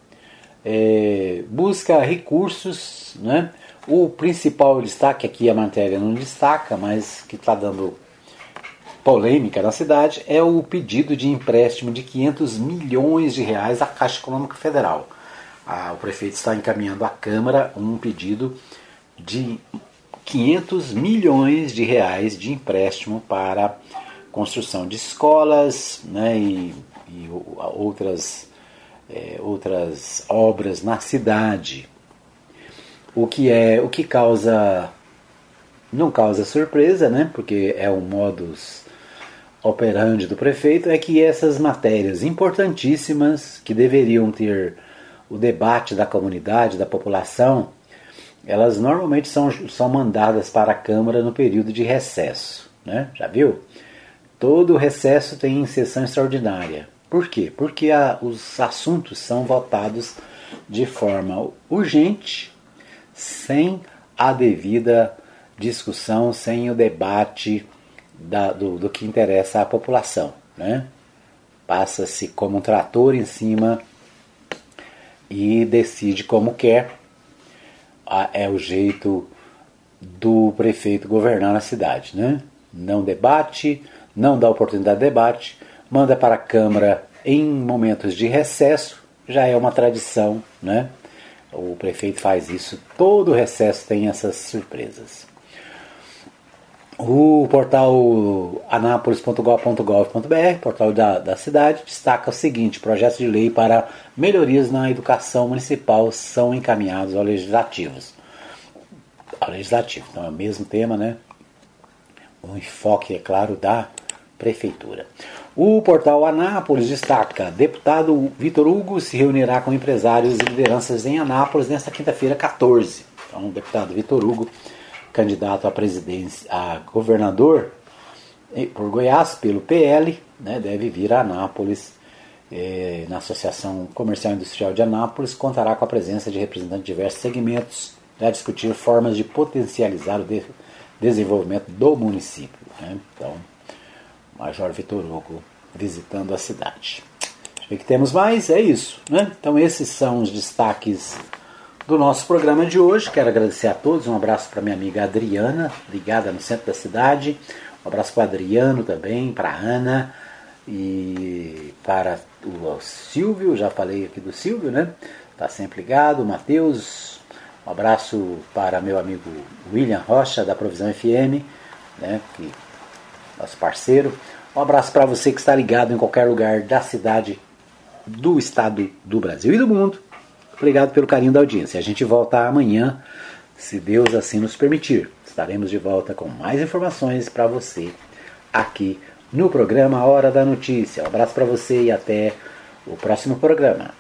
S2: é, busca recursos, né? O principal destaque aqui a matéria não destaca, mas que está dando polêmica na cidade é o pedido de empréstimo de 500 milhões de reais à Caixa Econômica Federal. Ah, o prefeito está encaminhando à Câmara um pedido de 500 milhões de reais de empréstimo para construção de escolas né, e, e outras, é, outras obras na cidade. O que é o que causa não causa surpresa, né? Porque é o modus operandi do prefeito é que essas matérias importantíssimas que deveriam ter o debate da comunidade, da população, elas normalmente são, são mandadas para a Câmara no período de recesso. Né? Já viu? Todo recesso tem sessão extraordinária. Por quê? Porque a, os assuntos são votados de forma urgente, sem a devida discussão, sem o debate da, do, do que interessa à população. Né? Passa-se como um trator em cima e decide como quer. É o jeito do prefeito governar na cidade. Né? Não debate, não dá oportunidade de debate, manda para a Câmara em momentos de recesso, já é uma tradição. Né? O prefeito faz isso, todo recesso tem essas surpresas. O portal anápolis.gov.gov.br, portal da, da cidade, destaca o seguinte: projetos de lei para melhorias na educação municipal são encaminhados ao legislativos. Ao legislativo, então é o mesmo tema, né? O enfoque, é claro, da prefeitura. O portal Anápolis destaca: deputado Vitor Hugo se reunirá com empresários e lideranças em Anápolis nesta quinta-feira, 14. Então, o deputado Vitor Hugo candidato à presidência, a governador por Goiás pelo PL, né, deve vir a Anápolis, eh, na Associação Comercial e Industrial de Anápolis, contará com a presença de representantes de diversos segmentos para discutir formas de potencializar o de desenvolvimento do município. Né? Então, Major Vitor Hugo visitando a cidade. O que temos mais? É isso. Né? Então, esses são os destaques do nosso programa de hoje. Quero agradecer a todos. Um abraço para minha amiga Adriana, ligada no centro da cidade. Um abraço para Adriano também, para Ana e para o Silvio. Já falei aqui do Silvio, né? Está sempre ligado. Matheus. Um abraço para meu amigo William Rocha, da Provisão FM, né? Que, nosso parceiro. Um abraço para você que está ligado em qualquer lugar da cidade, do estado do Brasil e do mundo. Obrigado pelo carinho da audiência. A gente volta amanhã, se Deus assim nos permitir. Estaremos de volta com mais informações para você aqui no programa Hora da Notícia. Um abraço para você e até o próximo programa.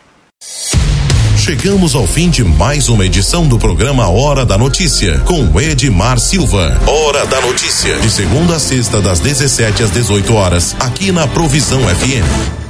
S1: Chegamos ao fim de mais uma edição do programa Hora da Notícia, com Edmar Silva. Hora da Notícia, de segunda a sexta, das 17 às 18 horas, aqui na Provisão FM.